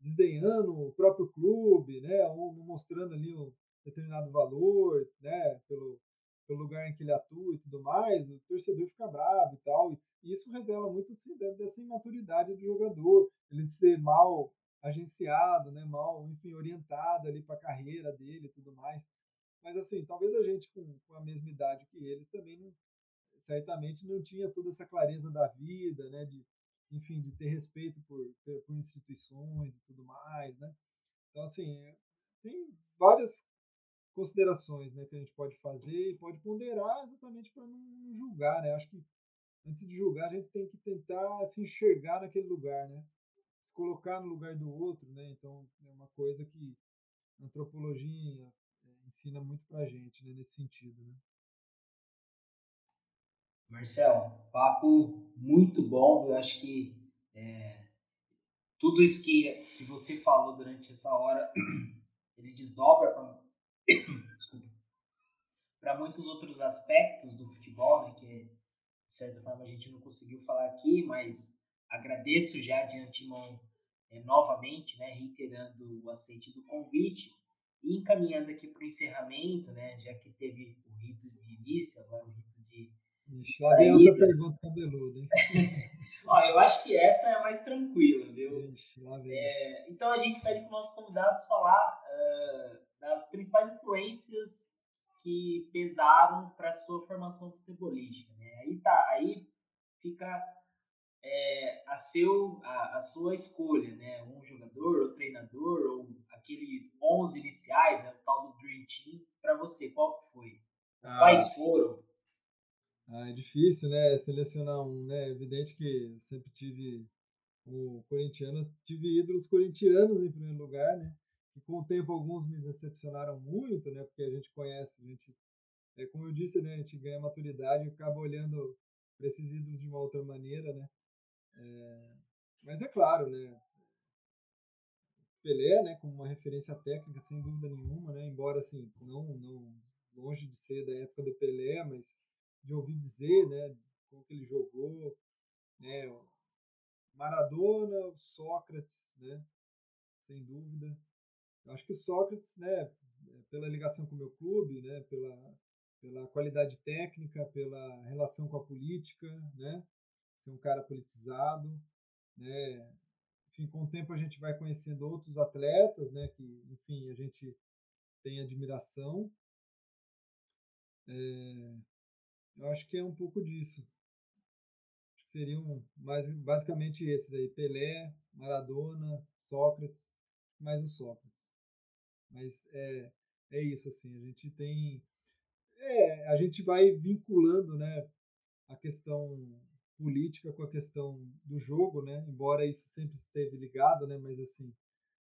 desdenhando o próprio clube, né? Ou mostrando ali um determinado valor, né? Pelo, pelo lugar em que ele atua e tudo mais, o torcedor fica bravo e tal. E isso revela muito assim, dessa imaturidade do jogador, ele ser mal agenciado, né, mal, enfim, orientado ali para a carreira dele e tudo mais. Mas assim, talvez a gente com, com a mesma idade que eles também não, certamente não tinha toda essa clareza da vida, né, de enfim, de ter respeito por, por instituições e tudo mais, né? Então assim, é, tem várias considerações né, que a gente pode fazer e pode ponderar exatamente para não julgar. Né? Acho que antes de julgar, a gente tem que tentar se enxergar naquele lugar, né? Colocar no lugar do outro. Né? Então, é uma coisa que a antropologia é, ensina muito para gente né, nesse sentido. Né? Marcel, papo muito bom. Eu acho que é, tudo isso que, que você falou durante essa hora, ele desdobra para muitos outros aspectos do futebol, né, que de certa forma a gente não conseguiu falar aqui, mas agradeço já de antemão é, novamente, né, reiterando o aceite do convite e encaminhando aqui para o encerramento, né, já que teve o rito de início, agora o rito de, saída. outra pergunta cabeluda, hein? Ó, eu acho que essa é a mais tranquila, viu? Ixi, é, então a gente pede para os nossos convidados falar uh, das principais influências que pesaram para sua formação futebolística. Né? Aí tá, aí fica é, a, seu, a, a, sua escolha, né? Um jogador, ou treinador, ou aqueles 11 iniciais, né? o tal do Dream Team, para você, qual foi? Ah, Quais foram? Ah, é difícil, né? Selecionar um, né? É evidente que sempre tive o corintiano, tive ídolos corintianos em primeiro lugar, né? que com o tempo alguns me decepcionaram muito, né? Porque a gente conhece, a gente, é, como eu disse, né? A gente ganha maturidade e acaba olhando para esses ídolos de uma outra maneira, né? É, mas é claro, né? Pelé, né? Como uma referência técnica, sem dúvida nenhuma, né? Embora, assim, não, não longe de ser da época do Pelé, mas de ouvir dizer, né? Como que ele jogou, né? Maradona, Sócrates, né? Sem dúvida. Eu acho que o Sócrates, né, pela ligação com o meu clube, né, pela, pela qualidade técnica, pela relação com a política, né, ser um cara politizado, né, enfim, com o tempo a gente vai conhecendo outros atletas, né, que, enfim, a gente tem admiração. É, eu acho que é um pouco disso. Acho que seriam mais, basicamente esses aí, Pelé, Maradona, Sócrates, mais o Sócrates. Mas é, é isso, assim, a gente tem... É, a gente vai vinculando, né, a questão política com a questão do jogo, né? Embora isso sempre esteve ligado, né? Mas assim,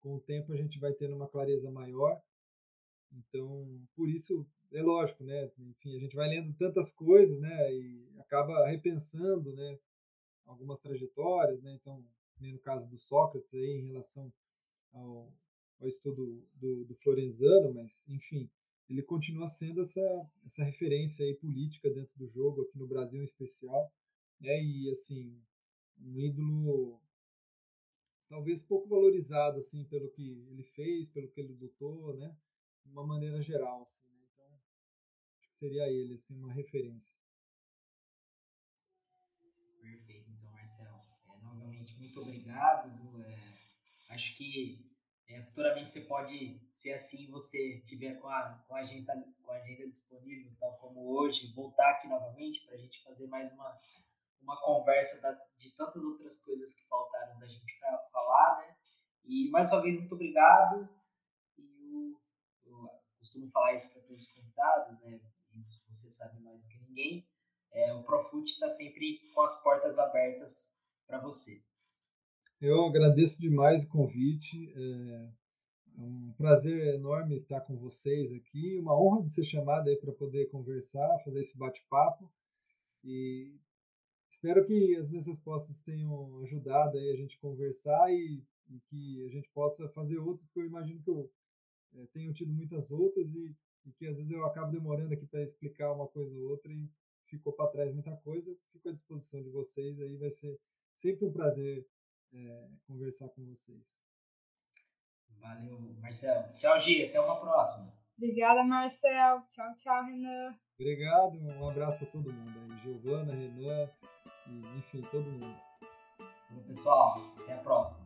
com o tempo a gente vai tendo uma clareza maior. Então, por isso é lógico, né? Enfim, a gente vai lendo tantas coisas, né? E acaba repensando, né? Algumas trajetórias, né? Então, no caso do Sócrates aí em relação ao, ao estudo do, do Florenzano, mas enfim, ele continua sendo essa, essa referência aí política dentro do jogo, aqui no Brasil em especial né? E assim, um ídolo talvez pouco valorizado assim pelo que ele fez, pelo que ele lutou, né? De uma maneira geral, assim, né? Então, acho que seria ele assim uma referência. Perfeito, então Marcelo, é, novamente muito obrigado. É, acho que é, futuramente você pode ser assim, você tiver com a, com a, agenda, com a agenda disponível, tal como hoje, voltar aqui novamente para a gente fazer mais uma, uma conversa da, de tantas outras coisas que faltaram da gente falar, né? E mais uma vez, muito obrigado. E eu, costumo falar isso para todos os convidados, né? Isso você sabe mais do que ninguém. É, o Profut está sempre com as portas abertas para você. Eu agradeço demais o convite. É um prazer enorme estar com vocês aqui. Uma honra de ser chamado aí para poder conversar, fazer esse bate-papo. E Espero que as minhas respostas tenham ajudado aí a gente conversar e, e que a gente possa fazer outras, porque eu imagino que eu é, tenho tido muitas outras e, e, que às vezes eu acabo demorando aqui para explicar uma coisa ou outra e ficou para trás muita coisa. Fico à disposição de vocês, aí vai ser sempre um prazer é, conversar com vocês. Valeu, Marcelo. Tchau, Gia. Até uma próxima. Obrigada, Marcel. Tchau, tchau, Renan. Obrigado. Um abraço a todo mundo aí. Giovana, Renan, enfim, todo mundo. Pessoal, até a próxima.